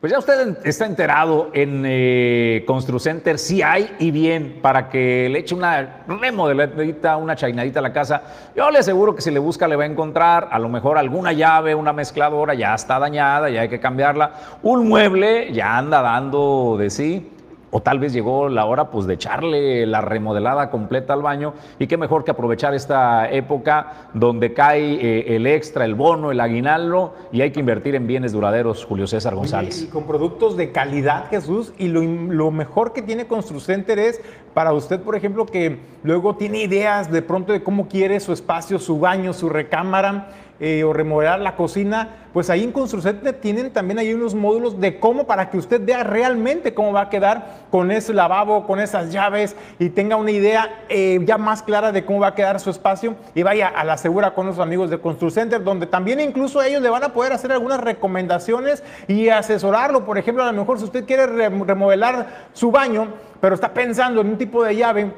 Pues ya usted está enterado en eh, Construcenter, si hay y bien, para que le eche una remodeladita, una chainadita a la casa. Yo le aseguro que si le busca le va a encontrar a lo mejor alguna llave, una mezcladora ya está dañada, ya hay que cambiarla. Un mueble ya anda dando de sí. O tal vez llegó la hora pues de echarle la remodelada completa al baño y qué mejor que aprovechar esta época donde cae eh, el extra, el bono, el aguinaldo y hay que invertir en bienes duraderos, Julio César González. Y con productos de calidad, Jesús. Y lo, lo mejor que tiene Construcenter es para usted, por ejemplo, que luego tiene ideas de pronto de cómo quiere su espacio, su baño, su recámara. Eh, o remodelar la cocina, pues ahí en Construcenter tienen también ahí unos módulos de cómo para que usted vea realmente cómo va a quedar con ese lavabo, con esas llaves y tenga una idea eh, ya más clara de cómo va a quedar su espacio y vaya a la segura con los amigos de Construcenter, donde también incluso ellos le van a poder hacer algunas recomendaciones y asesorarlo. Por ejemplo, a lo mejor si usted quiere re- remodelar su baño, pero está pensando en un tipo de llave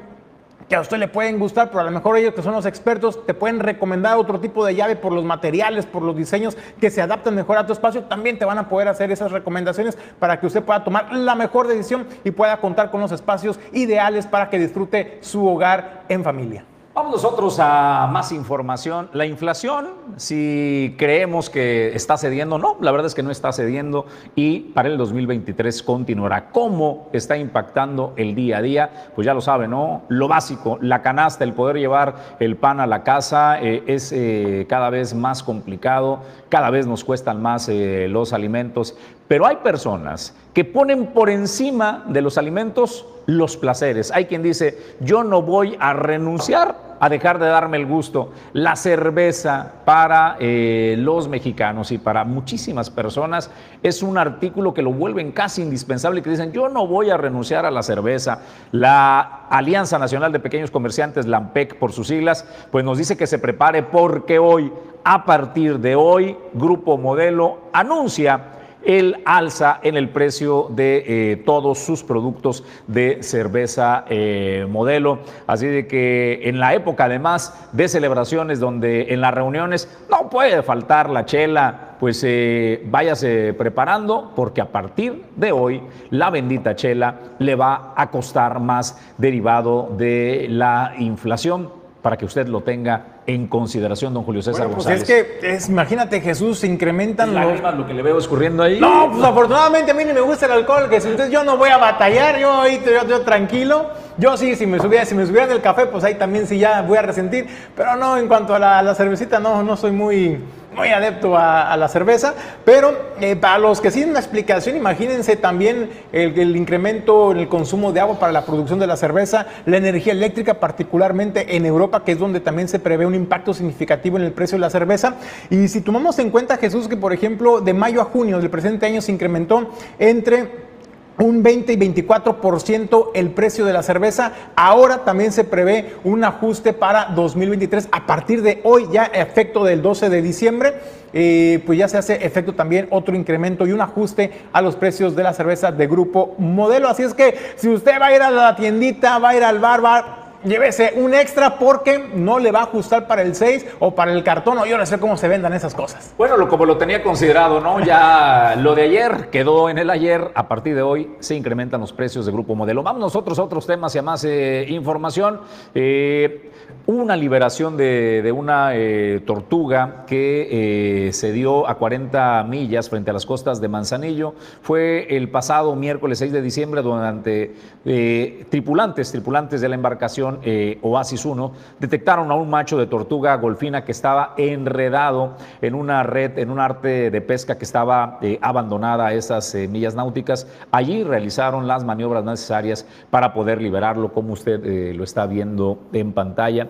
que a usted le pueden gustar, pero a lo mejor ellos que son los expertos te pueden recomendar otro tipo de llave por los materiales, por los diseños que se adaptan mejor a tu espacio, también te van a poder hacer esas recomendaciones para que usted pueda tomar la mejor decisión y pueda contar con los espacios ideales para que disfrute su hogar en familia. Vamos nosotros a más información. La inflación, si creemos que está cediendo, no, la verdad es que no está cediendo y para el 2023 continuará. ¿Cómo está impactando el día a día? Pues ya lo saben, ¿no? Lo básico, la canasta, el poder llevar el pan a la casa eh, es eh, cada vez más complicado, cada vez nos cuestan más eh, los alimentos, pero hay personas que ponen por encima de los alimentos los placeres. Hay quien dice, yo no voy a renunciar a dejar de darme el gusto. La cerveza para eh, los mexicanos y para muchísimas personas es un artículo que lo vuelven casi indispensable que dicen, yo no voy a renunciar a la cerveza. La Alianza Nacional de Pequeños Comerciantes, LAMPEC por sus siglas, pues nos dice que se prepare porque hoy, a partir de hoy, Grupo Modelo anuncia el alza en el precio de eh, todos sus productos de cerveza eh, modelo. Así de que en la época además de celebraciones donde en las reuniones no puede faltar la chela, pues eh, váyase preparando porque a partir de hoy la bendita chela le va a costar más derivado de la inflación para que usted lo tenga en consideración, don Julio César Bueno, pues González. es que, es, imagínate, Jesús, se incrementan los... Lo que le veo escurriendo ahí. No, pues afortunadamente a mí ni me gusta el alcohol, que si- entonces yo no voy a batallar, yo ahí yo, yo tranquilo. Yo sí, si me subiera, si me subieran el café, pues ahí también sí ya voy a resentir. Pero no, en cuanto a la, a la cervecita, no, no soy muy, muy adepto a, la cerveza. Pero eh, para los que sí una explicación, imagínense también el, el incremento en el consumo de agua para la producción de la cerveza, la energía eléctrica, particularmente en Europa, que es donde también se prevé un impacto significativo en el precio de la cerveza. Y si tomamos en cuenta, Jesús, que por ejemplo de mayo a junio del presente año se incrementó entre un 20 y 24% el precio de la cerveza. Ahora también se prevé un ajuste para 2023 a partir de hoy, ya efecto del 12 de diciembre. eh, pues ya se hace efecto también otro incremento y un ajuste a los precios de la cerveza de grupo modelo. Así es que si usted va a ir a la tiendita, va a ir al bar, va Llévese un extra porque no le va a ajustar para el 6 o para el cartón o yo no sé cómo se vendan esas cosas. Bueno, como lo tenía considerado, ¿no? Ya lo de ayer quedó en el ayer. A partir de hoy se incrementan los precios de Grupo Modelo. Vamos nosotros a otros temas y a más eh, información. Eh, una liberación de, de una eh, tortuga que eh, se dio a 40 millas frente a las costas de Manzanillo. Fue el pasado miércoles 6 de diciembre durante eh, tripulantes, tripulantes de la embarcación Oasis 1 detectaron a un macho de tortuga golfina que estaba enredado en una red, en un arte de pesca que estaba abandonada a esas millas náuticas. Allí realizaron las maniobras necesarias para poder liberarlo, como usted lo está viendo en pantalla.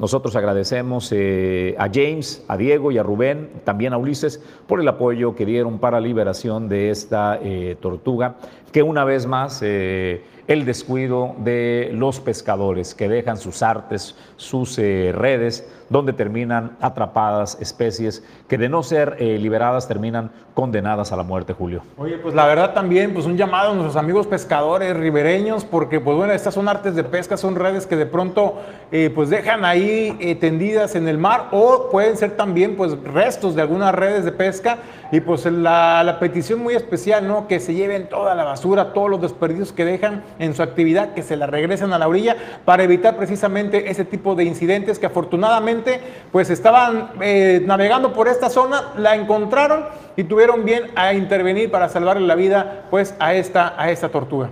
Nosotros agradecemos eh, a James, a Diego y a Rubén, también a Ulises, por el apoyo que dieron para la liberación de esta eh, tortuga, que una vez más eh, el descuido de los pescadores que dejan sus artes, sus redes, donde terminan atrapadas especies que de no ser liberadas terminan condenadas a la muerte, Julio. Oye, pues la verdad también, pues un llamado a nuestros amigos pescadores ribereños, porque pues bueno, estas son artes de pesca, son redes que de pronto pues dejan ahí eh, tendidas en el mar o pueden ser también pues restos de algunas redes de pesca y pues la, petición muy especial, ¿no? Que se lleven toda la basura, todos los desperdicios que dejan en su actividad, que se la regresen a la orilla para evitar precisamente ese tipo de incidentes que afortunadamente pues estaban eh, navegando por esta zona, la encontraron y tuvieron bien a intervenir para salvarle la vida pues a esta, a esta tortuga.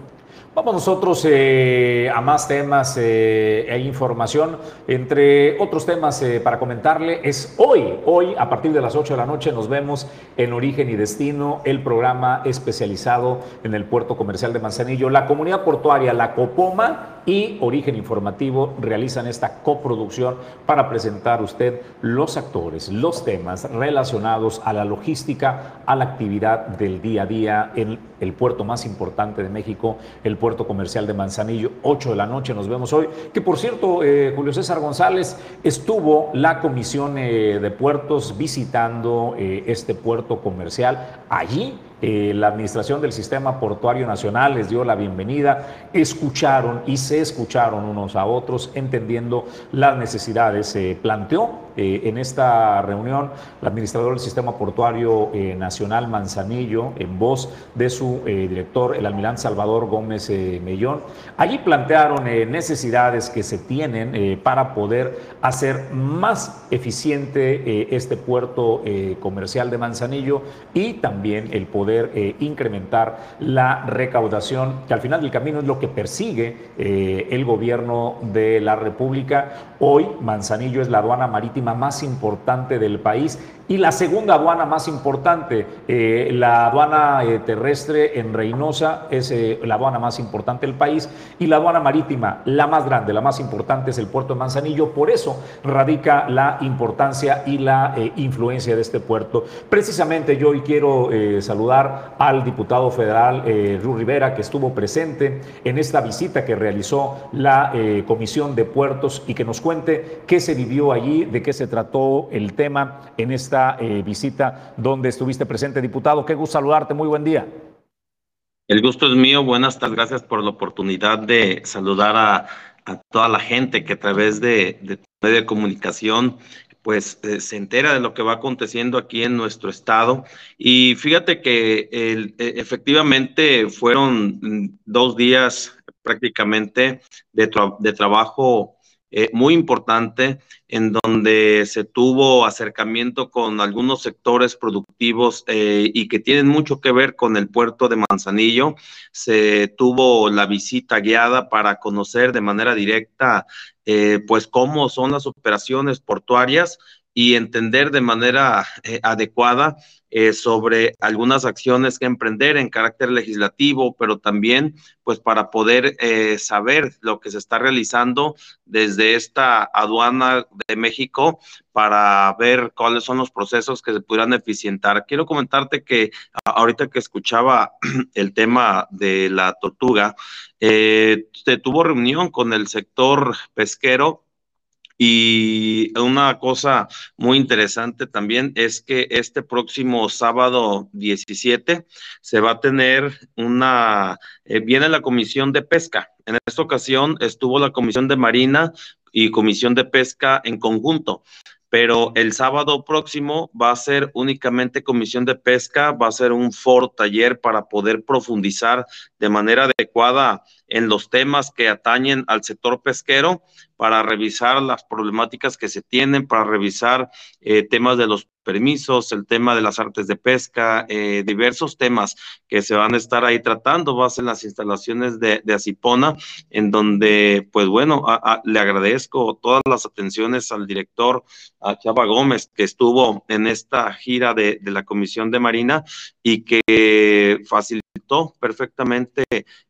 Vamos nosotros eh, a más temas eh, e información. Entre otros temas eh, para comentarle es hoy, hoy a partir de las 8 de la noche nos vemos en Origen y Destino, el programa especializado en el puerto comercial de Manzanillo. La comunidad portuaria, la Copoma y Origen Informativo realizan esta coproducción para presentar usted los actores, los temas relacionados a la logística, a la actividad del día a día en el puerto más importante de México, el puerto comercial de Manzanillo. 8 de la noche nos vemos hoy. Que por cierto, eh, Julio César González estuvo la comisión eh, de puertos visitando eh, este puerto comercial allí. Eh, la Administración del Sistema Portuario Nacional les dio la bienvenida, escucharon y se escucharon unos a otros, entendiendo las necesidades. Se planteó eh, en esta reunión la administradora del Sistema Portuario eh, Nacional Manzanillo, en voz de su director, el almirante Salvador Gómez Mellón. Allí plantearon necesidades que se tienen para poder hacer más eficiente este puerto comercial de Manzanillo y también el poder eh, incrementar la recaudación, que al final del camino es lo que persigue eh, el gobierno de la República. Hoy Manzanillo es la aduana marítima más importante del país y la segunda aduana más importante, eh, la aduana eh, terrestre en Reynosa es la aduana más importante del país y la aduana marítima, la más grande, la más importante es el puerto de Manzanillo. Por eso radica la importancia y la influencia de este puerto. Precisamente yo hoy quiero saludar al diputado federal Ru Rivera que estuvo presente en esta visita que realizó la Comisión de Puertos y que nos cuente qué se vivió allí, de qué se trató el tema en esta eh, visita donde estuviste presente, diputado. Qué gusto saludarte, muy buen día. El gusto es mío, buenas tardes, gracias por la oportunidad de saludar a, toda la gente que a través de, de medio de comunicación pues eh, se entera de lo que va aconteciendo aquí en nuestro estado. Y fíjate que e, efectivamente fueron mm, dos días prácticamente de trabajo eh, muy importante en donde se tuvo acercamiento con algunos sectores productivos eh, y que tienen mucho que ver con el puerto de Manzanillo. Se tuvo la visita guiada para conocer de manera directa eh, pues cómo son las operaciones portuarias y entender de manera adecuada eh, sobre algunas acciones que emprender en carácter legislativo, pero también pues para poder eh, saber lo que se está realizando desde esta aduana de México para ver cuáles son los procesos que se pudieran eficientar. Quiero comentarte que ahorita que escuchaba [CLEARS THROAT] el tema de la tortuga, eh, se tuvo reunión con el sector pesquero y una cosa muy interesante también es que este próximo sábado 17 se va a tener una, eh, viene la comisión de pesca. En esta ocasión estuvo la comisión de Marina y comisión de pesca en conjunto pero el sábado próximo va a ser únicamente comisión de pesca, va a ser un foro taller para poder profundizar de manera adecuada en los temas que atañen al sector pesquero, para revisar las problemáticas que se tienen, para revisar eh, temas de los permisos, el tema de las artes de pesca, eh, diversos temas que se van a estar ahí tratando, va a ser las instalaciones de, Acipona, en donde, pues bueno, le agradezco todas las atenciones al director, a Chava Gómez, que estuvo en esta gira de la Comisión de Marina y que facilitó perfectamente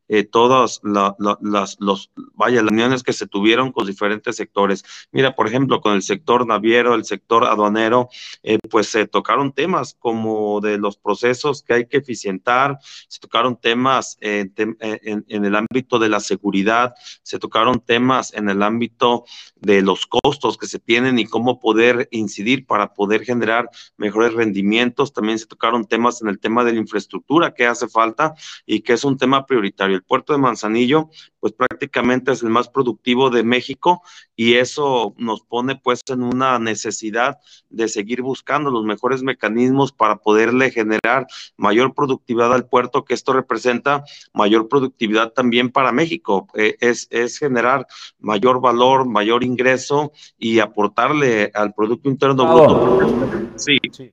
eh, todas las, los, vaya, las uniones que se tuvieron con diferentes sectores. Mira, por ejemplo, con el sector naviero, el sector aduanero, eh, pues se tocaron temas como de los procesos que hay que eficientar, se tocaron temas en, el ámbito de la seguridad, se tocaron temas en el ámbito de los costos que se tienen y cómo poder incidir para poder generar mejores rendimientos. También se tocaron temas en el tema de la infraestructura que hace falta y que es un tema prioritario el puerto de Manzanillo, pues prácticamente es el más productivo de México y eso nos pone pues en una necesidad de seguir buscando los mejores mecanismos para poderle generar mayor productividad al puerto, que esto representa mayor productividad también para México. Eh, es, es generar mayor valor, mayor ingreso y aportarle al Producto Interno Bruto. Sí. sí.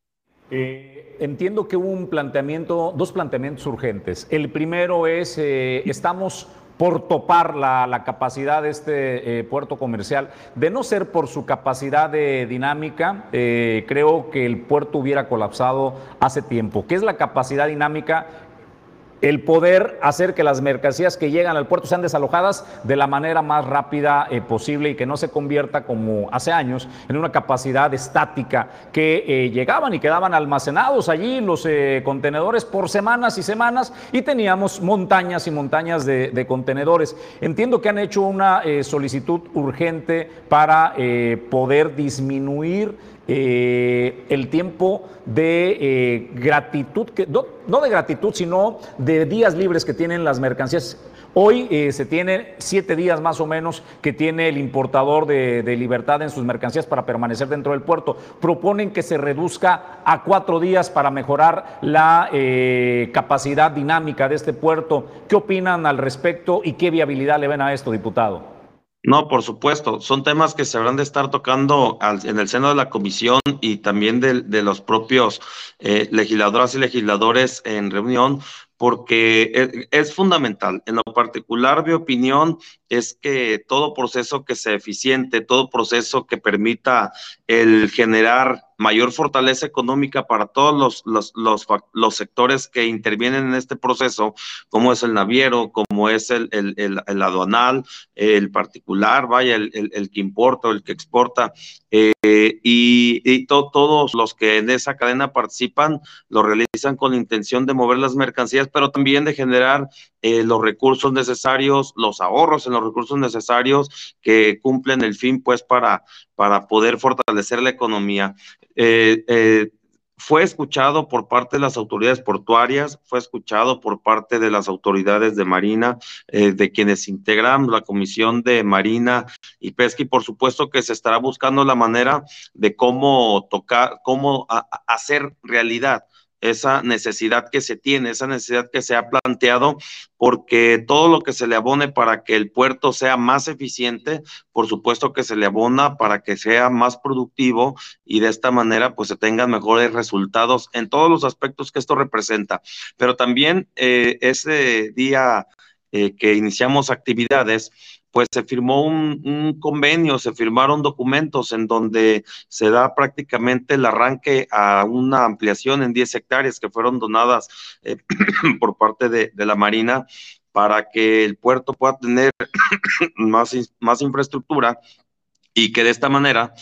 Eh, entiendo que hubo un planteamiento, dos planteamientos urgentes. El primero es, eh, estamos por topar la, capacidad de este eh, puerto comercial. De no ser por su capacidad de dinámica, creo que el puerto hubiera colapsado hace tiempo. ¿Qué es la capacidad dinámica? El poder hacer que las mercancías que llegan al puerto sean desalojadas de la manera más rápida eh, posible y que no se convierta como hace años en una capacidad estática que eh, llegaban y quedaban almacenados allí los eh, contenedores por semanas y semanas y teníamos montañas y montañas de, contenedores. Entiendo que han hecho una solicitud urgente para poder disminuir eh, el tiempo de eh, gratitud, que, no, de gratitud, sino de días libres que tienen las mercancías. Hoy eh, se tiene siete días más o menos que tiene el importador de, libertad en sus mercancías para permanecer dentro del puerto. Proponen que se reduzca a cuatro días para mejorar la capacidad dinámica de este puerto. ¿Qué opinan al respecto y qué viabilidad le ven a esto, diputado? No, por supuesto. Son temas que se habrán de estar tocando en el seno de la comisión y también de, los propios eh, legisladoras y legisladores en reunión, porque es, fundamental. En lo particular, mi opinión es que todo proceso que sea eficiente, todo proceso que permita el generar mayor fortaleza económica para todos los, los, sectores que intervienen en este proceso, como es el naviero, como es el, el, aduanal, el particular, vaya, el, que importa o el que exporta, eh, y, todos los que en esa cadena participan lo realizan con la intención de mover las mercancías, pero también de generar eh, los recursos necesarios, los ahorros en los recursos necesarios que cumplen el fin, pues, para, para poder fortalecer la economía. Eh, eh, fue escuchado por parte de las autoridades portuarias, fue escuchado por parte de las autoridades de Marina, de quienes integran la Comisión de Marina y Pesca, y por supuesto que se estará buscando la manera de cómo tocar, cómo hacer realidad esa necesidad que se tiene, esa necesidad que se ha planteado, porque todo lo que se le abone para que el puerto sea más eficiente, por supuesto que se le abona para que sea más productivo y de esta manera pues se tengan mejores resultados en todos los aspectos que esto representa. Pero también eh, ese día eh, que iniciamos actividades, pues se firmó un, convenio, se firmaron documentos en donde se da prácticamente el arranque a una ampliación en 10 hectáreas que fueron donadas eh, [CLEARS THROAT] por parte de, de, la Marina para que el puerto pueda tener [CLEARS THROAT] más, más infraestructura y que de esta manera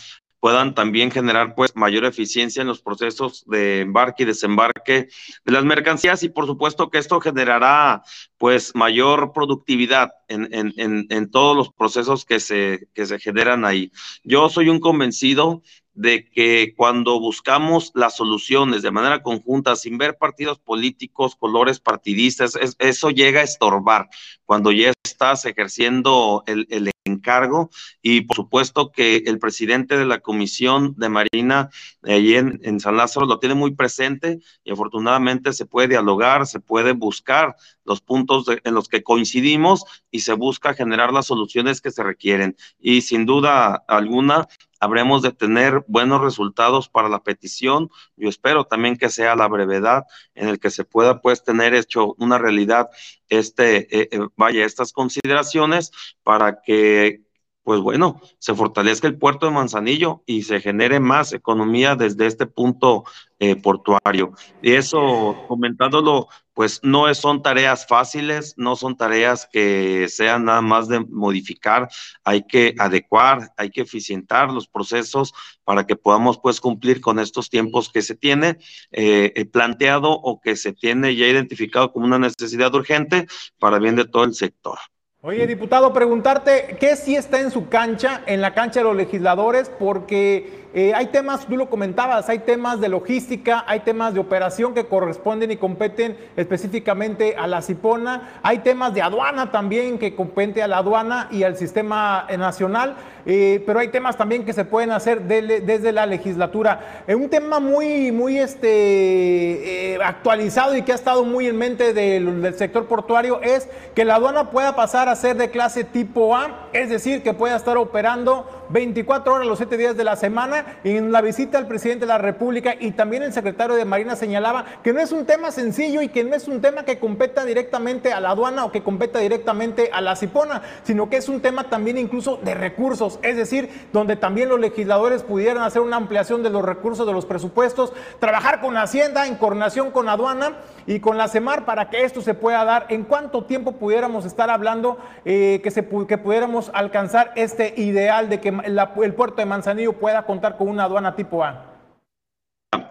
puedan también generar pues mayor eficiencia en los procesos de embarque y desembarque de las mercancías y por supuesto que esto generará pues mayor productividad en, en, en, todos los procesos que se, que se generan ahí. Yo soy un convencido de que cuando buscamos las soluciones de manera conjunta, sin ver partidos políticos, colores partidistas, eso llega a estorbar cuando ya estás ejerciendo el, encargo y por supuesto que el presidente de la Comisión de Marina allí en, en, San Lázaro lo tiene muy presente y afortunadamente se puede dialogar, se puede buscar los puntos en los que coincidimos y se busca generar las soluciones que se requieren. Y sin duda alguna, habremos de tener buenos resultados para la petición. Yo espero también que sea la brevedad en el que se pueda pues tener hecho una realidad este, eh, eh, vaya, estas consideraciones para que pues bueno, se fortalezca el puerto de Manzanillo y se genere más economía desde este punto eh, portuario. Y eso, comentándolo, pues no son tareas fáciles, no son tareas que sean nada más de modificar, hay que adecuar, hay que eficientar los procesos para que podamos pues cumplir con estos tiempos que se tiene eh, eh, planteado o que se tiene ya identificado como una necesidad urgente para bien de todo el sector. Oye, diputado, preguntarte qué sí está en su cancha, en la cancha de los legisladores, porque eh, hay temas, tú lo comentabas, hay temas de logística, hay temas de operación que corresponden y competen específicamente a la CIPONA, hay temas de aduana también que compete a la aduana y al sistema nacional, eh, pero hay temas también que se pueden hacer desde la legislatura. Eh, un tema muy, muy este, actualizado y que ha estado muy en mente del sector portuario es que la aduana pueda pasar a ser de clase tipo A, es decir, que pueda estar operando 24 horas los 7 días de la semana. En la visita al presidente de la República y también el secretario de Marina señalaba que no es un tema sencillo y que no es un tema que competa directamente a la aduana o que competa directamente a la Cipona, sino que es un tema también incluso de recursos, es decir, donde también los legisladores pudieran hacer una ampliación de los recursos de los presupuestos, trabajar con Hacienda en coordinación con aduana y con la CEMAR para que esto se pueda dar. ¿En cuánto tiempo pudiéramos estar hablando eh, que, se, que pudiéramos alcanzar este ideal de que el puerto de Manzanillo pueda contar con una aduana tipo A?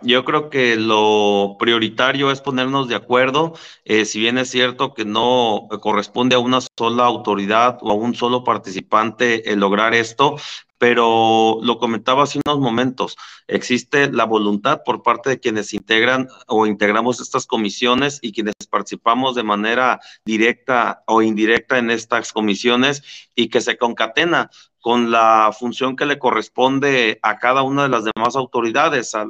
Yo creo que lo prioritario es ponernos de acuerdo, eh, si bien es cierto que no corresponde a una sola autoridad o a un solo participante el lograr esto, pero lo comentaba hace unos momentos, existe la voluntad por parte de quienes integran o integramos estas comisiones y quienes participamos de manera directa o indirecta en estas comisiones y que se concatena con la función que le corresponde a cada una de las demás autoridades, a,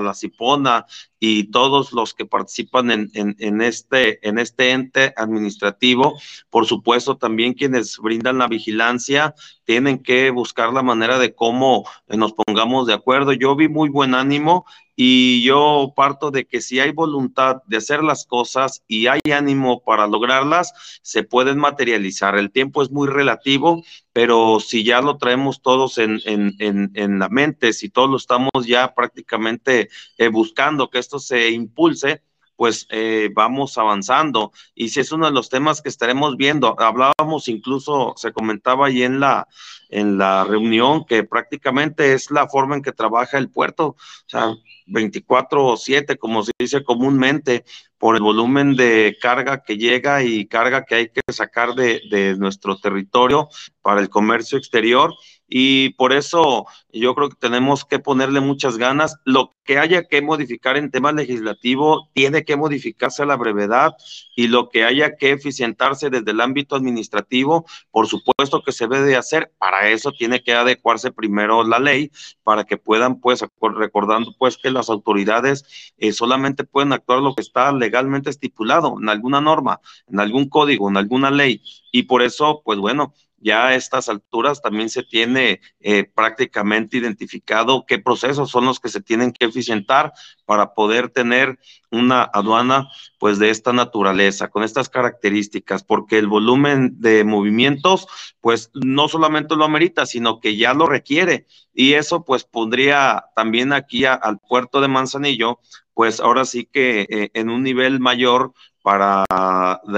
la CIPONA y todos los que participan en, en, este, en este ente administrativo. Por supuesto, también quienes brindan la vigilancia tienen que buscar la manera de cómo nos pongamos de acuerdo. Yo vi muy buen ánimo y yo parto de que si hay voluntad de hacer las cosas y hay ánimo para lograrlas, se pueden materializar. El tiempo es muy relativo, pero si ya lo traemos todos en, la mente, si todos lo estamos ya prácticamente eh, buscando que esto se impulse, pues eh, vamos avanzando. Y si es uno de los temas que estaremos viendo, hablábamos incluso, se comentaba ahí en la, en la reunión, que prácticamente es la forma en que trabaja el puerto, o sea, 24 o 7, como se dice comúnmente, por el volumen de carga que llega y carga que hay que sacar de, de nuestro territorio para el comercio exterior y por eso yo creo que tenemos que ponerle muchas ganas. Lo que haya que modificar en tema legislativo tiene que modificarse a la brevedad y lo que haya que eficientarse desde el ámbito administrativo, por supuesto que se debe de hacer. Para eso tiene que adecuarse primero la ley para que puedan, pues, recordando pues que las autoridades eh, solamente pueden actuar lo que está legalmente estipulado en alguna norma, en algún código, en alguna ley. Y por eso, pues bueno, ya a estas alturas también se tiene eh, prácticamente identificado qué procesos son los que se tienen que eficientar para poder tener una aduana pues de esta naturaleza, con estas características, porque el volumen de movimientos pues no solamente lo amerita, sino que ya lo requiere. Y eso pues pondría también aquí al puerto de Manzanillo pues ahora sí que eh, en un nivel mayor para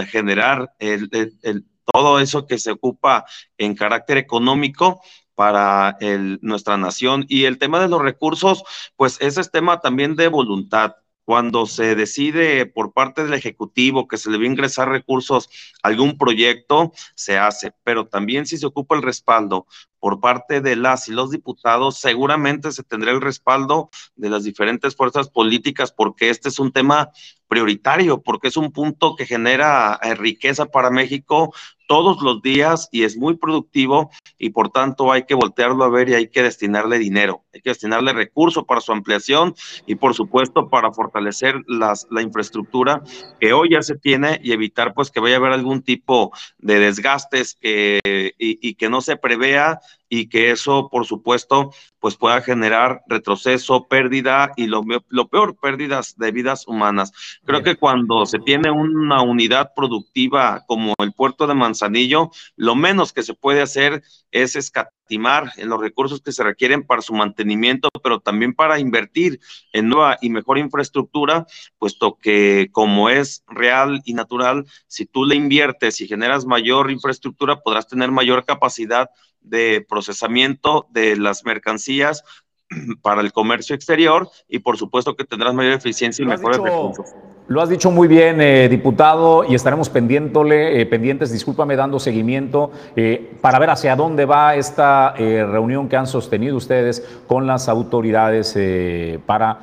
generar el, el todo eso que se ocupa en carácter económico para nuestra nación. Y el tema de los recursos, pues ese es tema también de voluntad. Cuando se decide por parte del Ejecutivo que se le va a ingresar recursos a algún proyecto, se hace, pero también si se ocupa el respaldo por parte de las y los diputados, seguramente se tendrá el respaldo de las diferentes fuerzas políticas porque este es un tema prioritario, porque es un punto que genera eh, riqueza para México, todos los días y es muy productivo y por tanto hay que voltearlo a ver y hay que destinarle dinero, hay que destinarle recursos para su ampliación y por supuesto para fortalecer las, la infraestructura que hoy ya se tiene y evitar pues que vaya a haber algún tipo de desgastes que, y, y que no se prevea y que eso, por supuesto, pues pueda generar retroceso, pérdida y lo, lo peor, pérdidas de vidas humanas. Creo que cuando se tiene una unidad productiva como el puerto de Manzanillo, lo menos que se puede hacer es escatimar en los recursos que se requieren para su mantenimiento, pero también para invertir en nueva y mejor infraestructura, puesto que como es real y natural, si tú le inviertes y generas mayor infraestructura, podrás tener mayor capacidad de procesamiento de las mercancías [CLEARS THROAT] para el comercio exterior y por supuesto que tendrás mayor eficiencia y mejores recursos. Lo has dicho muy bien, eh, diputado, y estaremos pendiéndole, eh, pendientes, discúlpame, dando seguimiento eh, para ver hacia dónde va esta reunión que han sostenido ustedes con las autoridades para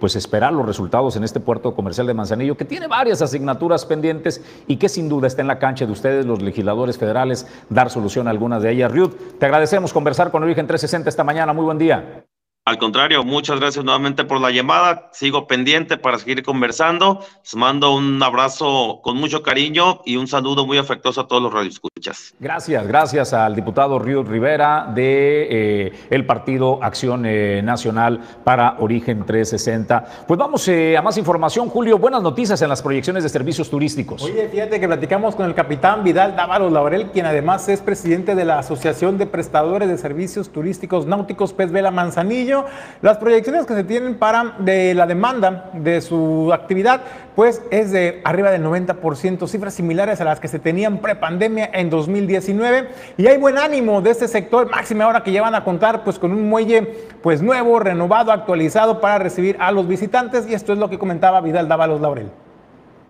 pues esperar los resultados en este puerto comercial de Manzanillo, que tiene varias asignaturas pendientes y que sin duda está en la cancha de ustedes, los legisladores federales, dar solución a algunas de ellas. Riud, te agradecemos conversar con Origen 360 esta mañana. Muy buen día. Al contrario, muchas gracias nuevamente por la llamada. Sigo pendiente para seguir conversando. Les mando un abrazo con mucho cariño y un saludo muy afectuoso a todos los radioescuchas. Gracias, gracias al diputado Río Rivera de eh, el Partido Acción eh, Nacional para Origen 360. Pues vamos eh, a más información, Julio. Buenas noticias en las proyecciones de servicios turísticos. Oye, fíjate que platicamos con el capitán Vidal Dávalos Laurel, quien además es presidente de la Asociación de Prestadores de Servicios Turísticos Náuticos Pez Vela Manzanillo las proyecciones que se tienen para de la demanda de su actividad, pues es de arriba del 90%, cifras similares a las que se tenían prepandemia en 2019. Y hay buen ánimo de este sector, máxima ahora que ya van a contar pues con un muelle pues nuevo, renovado, actualizado para recibir a los visitantes. Y esto es lo que comentaba Vidal Dávalos Laurel.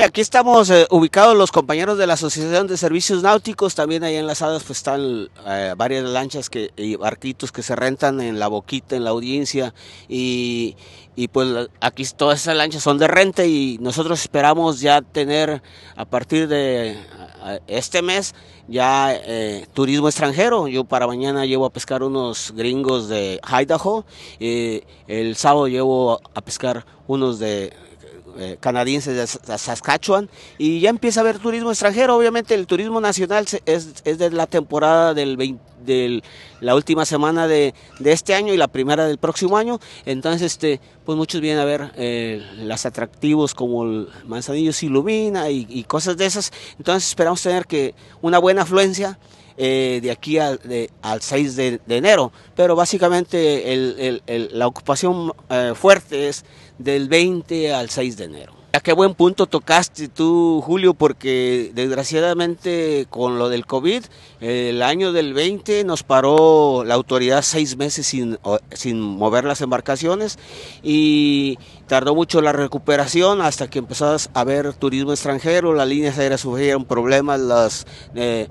Aquí estamos eh, ubicados los compañeros de la Asociación de Servicios Náuticos, también ahí enlazadas pues están eh, varias lanchas que, y barquitos que se rentan en la boquita, en la audiencia y, y pues aquí todas esas lanchas son de renta y nosotros esperamos ya tener a partir de este mes ya eh, turismo extranjero. Yo para mañana llevo a pescar unos gringos de Idaho, el sábado llevo a pescar unos de eh, canadienses de Saskatchewan y ya empieza a haber turismo extranjero. Obviamente el turismo nacional es, es de la temporada del 20 de la última semana de, este año y la primera del próximo año. Entonces, este, pues muchos vienen a ver eh, los atractivos como el Manzanillo se ilumina y, cosas de esas. Entonces esperamos tener que una buena afluencia. Eh, de aquí al, al 6 de, enero, pero básicamente la ocupación eh, fuerte es del 20 al 6 de enero. A qué buen punto tocaste tú, Julio, porque desgraciadamente con lo del COVID, el año del 20 nos paró la autoridad seis meses sin, sin mover las embarcaciones y tardó mucho la recuperación hasta que empezó a haber turismo extranjero, las líneas aéreas sufrieron problemas, los eh,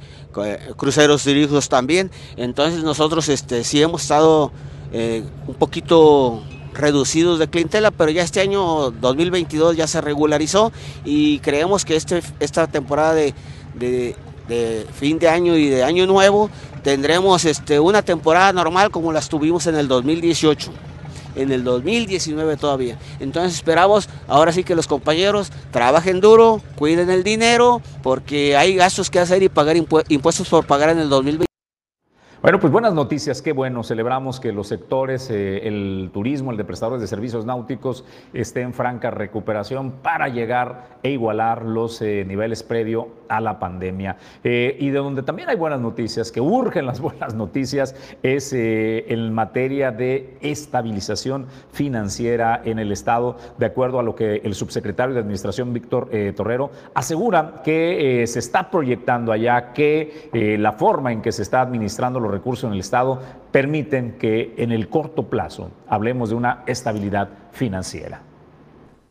cruceros dirigidos también. Entonces nosotros este, sí hemos estado eh, un poquito reducidos de clientela, pero ya este año 2022 ya se regularizó y creemos que este, esta temporada de, fin de año y de año nuevo tendremos este, una temporada normal como las tuvimos en el 2018 en el 2019 todavía. Entonces esperamos ahora sí que los compañeros trabajen duro, cuiden el dinero, porque hay gastos que hacer y pagar impuestos por pagar en el 2020. Bueno, pues buenas noticias, qué bueno. Celebramos que los sectores, eh, el turismo, el de prestadores de servicios náuticos, esté en franca recuperación para llegar e igualar los eh, niveles previo a la pandemia. Eh, y de donde también hay buenas noticias, que urgen las [LAUGHS] buenas noticias, es en materia de estabilización financiera en el Estado, de acuerdo a lo que el subsecretario de Administración, Víctor Torrero, asegura que se está proyectando allá, que la forma en que se está administrando los recursos en el Estado permiten que en el corto plazo hablemos de una estabilidad financiera?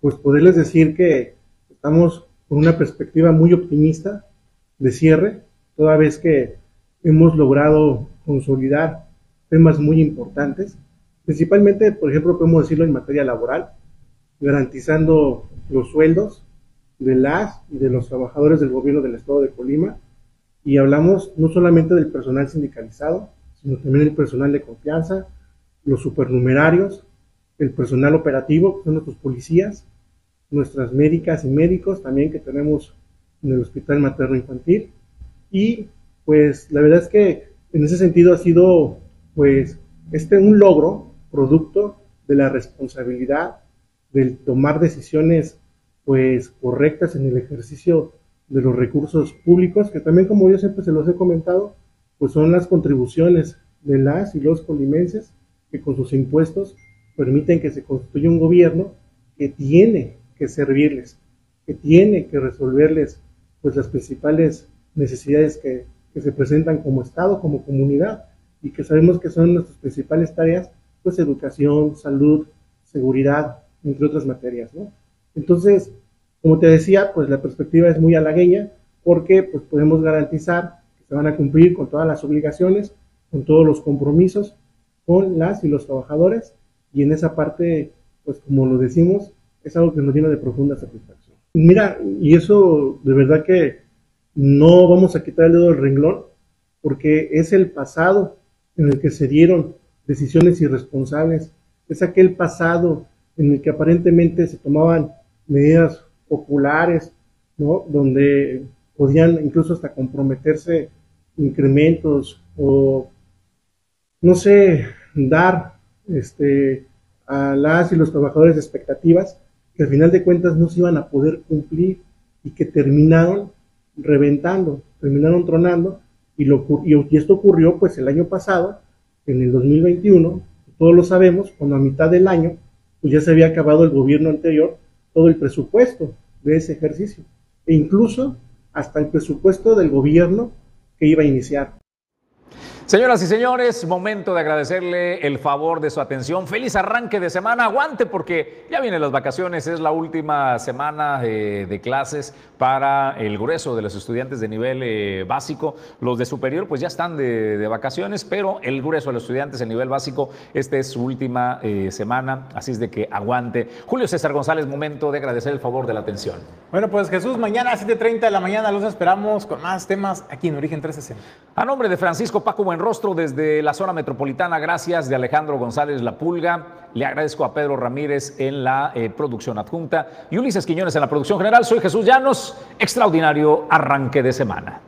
Pues poderles decir que estamos con una perspectiva muy optimista de cierre, toda vez que hemos logrado consolidar temas muy importantes, principalmente, por ejemplo, podemos decirlo en materia laboral, garantizando los sueldos de las y de los trabajadores del gobierno del estado de Colima, y hablamos no solamente del personal sindicalizado, sino también del personal de confianza, los supernumerarios, el personal operativo, que son nuestros policías, nuestras médicas y médicos también que tenemos en el Hospital Materno Infantil. Y pues la verdad es que en ese sentido ha sido pues este un logro producto de la responsabilidad del tomar decisiones pues correctas en el ejercicio de los recursos públicos, que también como yo siempre se los he comentado, pues son las contribuciones de las y los colimenses que con sus impuestos permiten que se construya un gobierno que tiene que servirles, que tiene que resolverles pues las principales necesidades que, que se presentan como Estado, como comunidad, y que sabemos que son nuestras principales tareas, pues educación, salud, seguridad, entre otras materias, ¿no? Entonces, como te decía, pues la perspectiva es muy halagueña porque pues podemos garantizar que se van a cumplir con todas las obligaciones, con todos los compromisos con las y los trabajadores y en esa parte, pues como lo decimos, es algo que nos llena de profunda satisfacción. Mira, y eso de verdad que no vamos a quitar el dedo del renglón porque es el pasado en el que se dieron decisiones irresponsables, es aquel pasado en el que aparentemente se tomaban medidas populares, ¿no? Donde podían incluso hasta comprometerse incrementos o, no sé, dar este, a las y los trabajadores expectativas que al final de cuentas no se iban a poder cumplir y que terminaron reventando, terminaron tronando y, lo, y esto ocurrió pues el año pasado, en el 2021, todos lo sabemos, cuando a mitad del año pues ya se había acabado el gobierno anterior todo el presupuesto de ese ejercicio e incluso hasta el presupuesto del gobierno que iba a iniciar. Señoras y señores, momento de agradecerle el favor de su atención. Feliz arranque de semana. Aguante porque ya vienen las vacaciones. Es la última semana de, clases para el grueso de los estudiantes de nivel eh, básico. Los de superior pues ya están de, vacaciones, pero el grueso de los estudiantes de nivel básico, esta es su última eh, semana. Así es de que aguante. Julio César González, momento de agradecer el favor de la atención. Bueno, pues Jesús, mañana a 7.30 de la mañana los esperamos con más temas aquí en Origen 360. A nombre de Francisco Paco Buenrostro desde la zona metropolitana, gracias de Alejandro González La Pulga. Le agradezco a Pedro Ramírez en la eh, producción adjunta y Ulises Quiñones en la producción general. Soy Jesús Llanos. Extraordinario arranque de semana.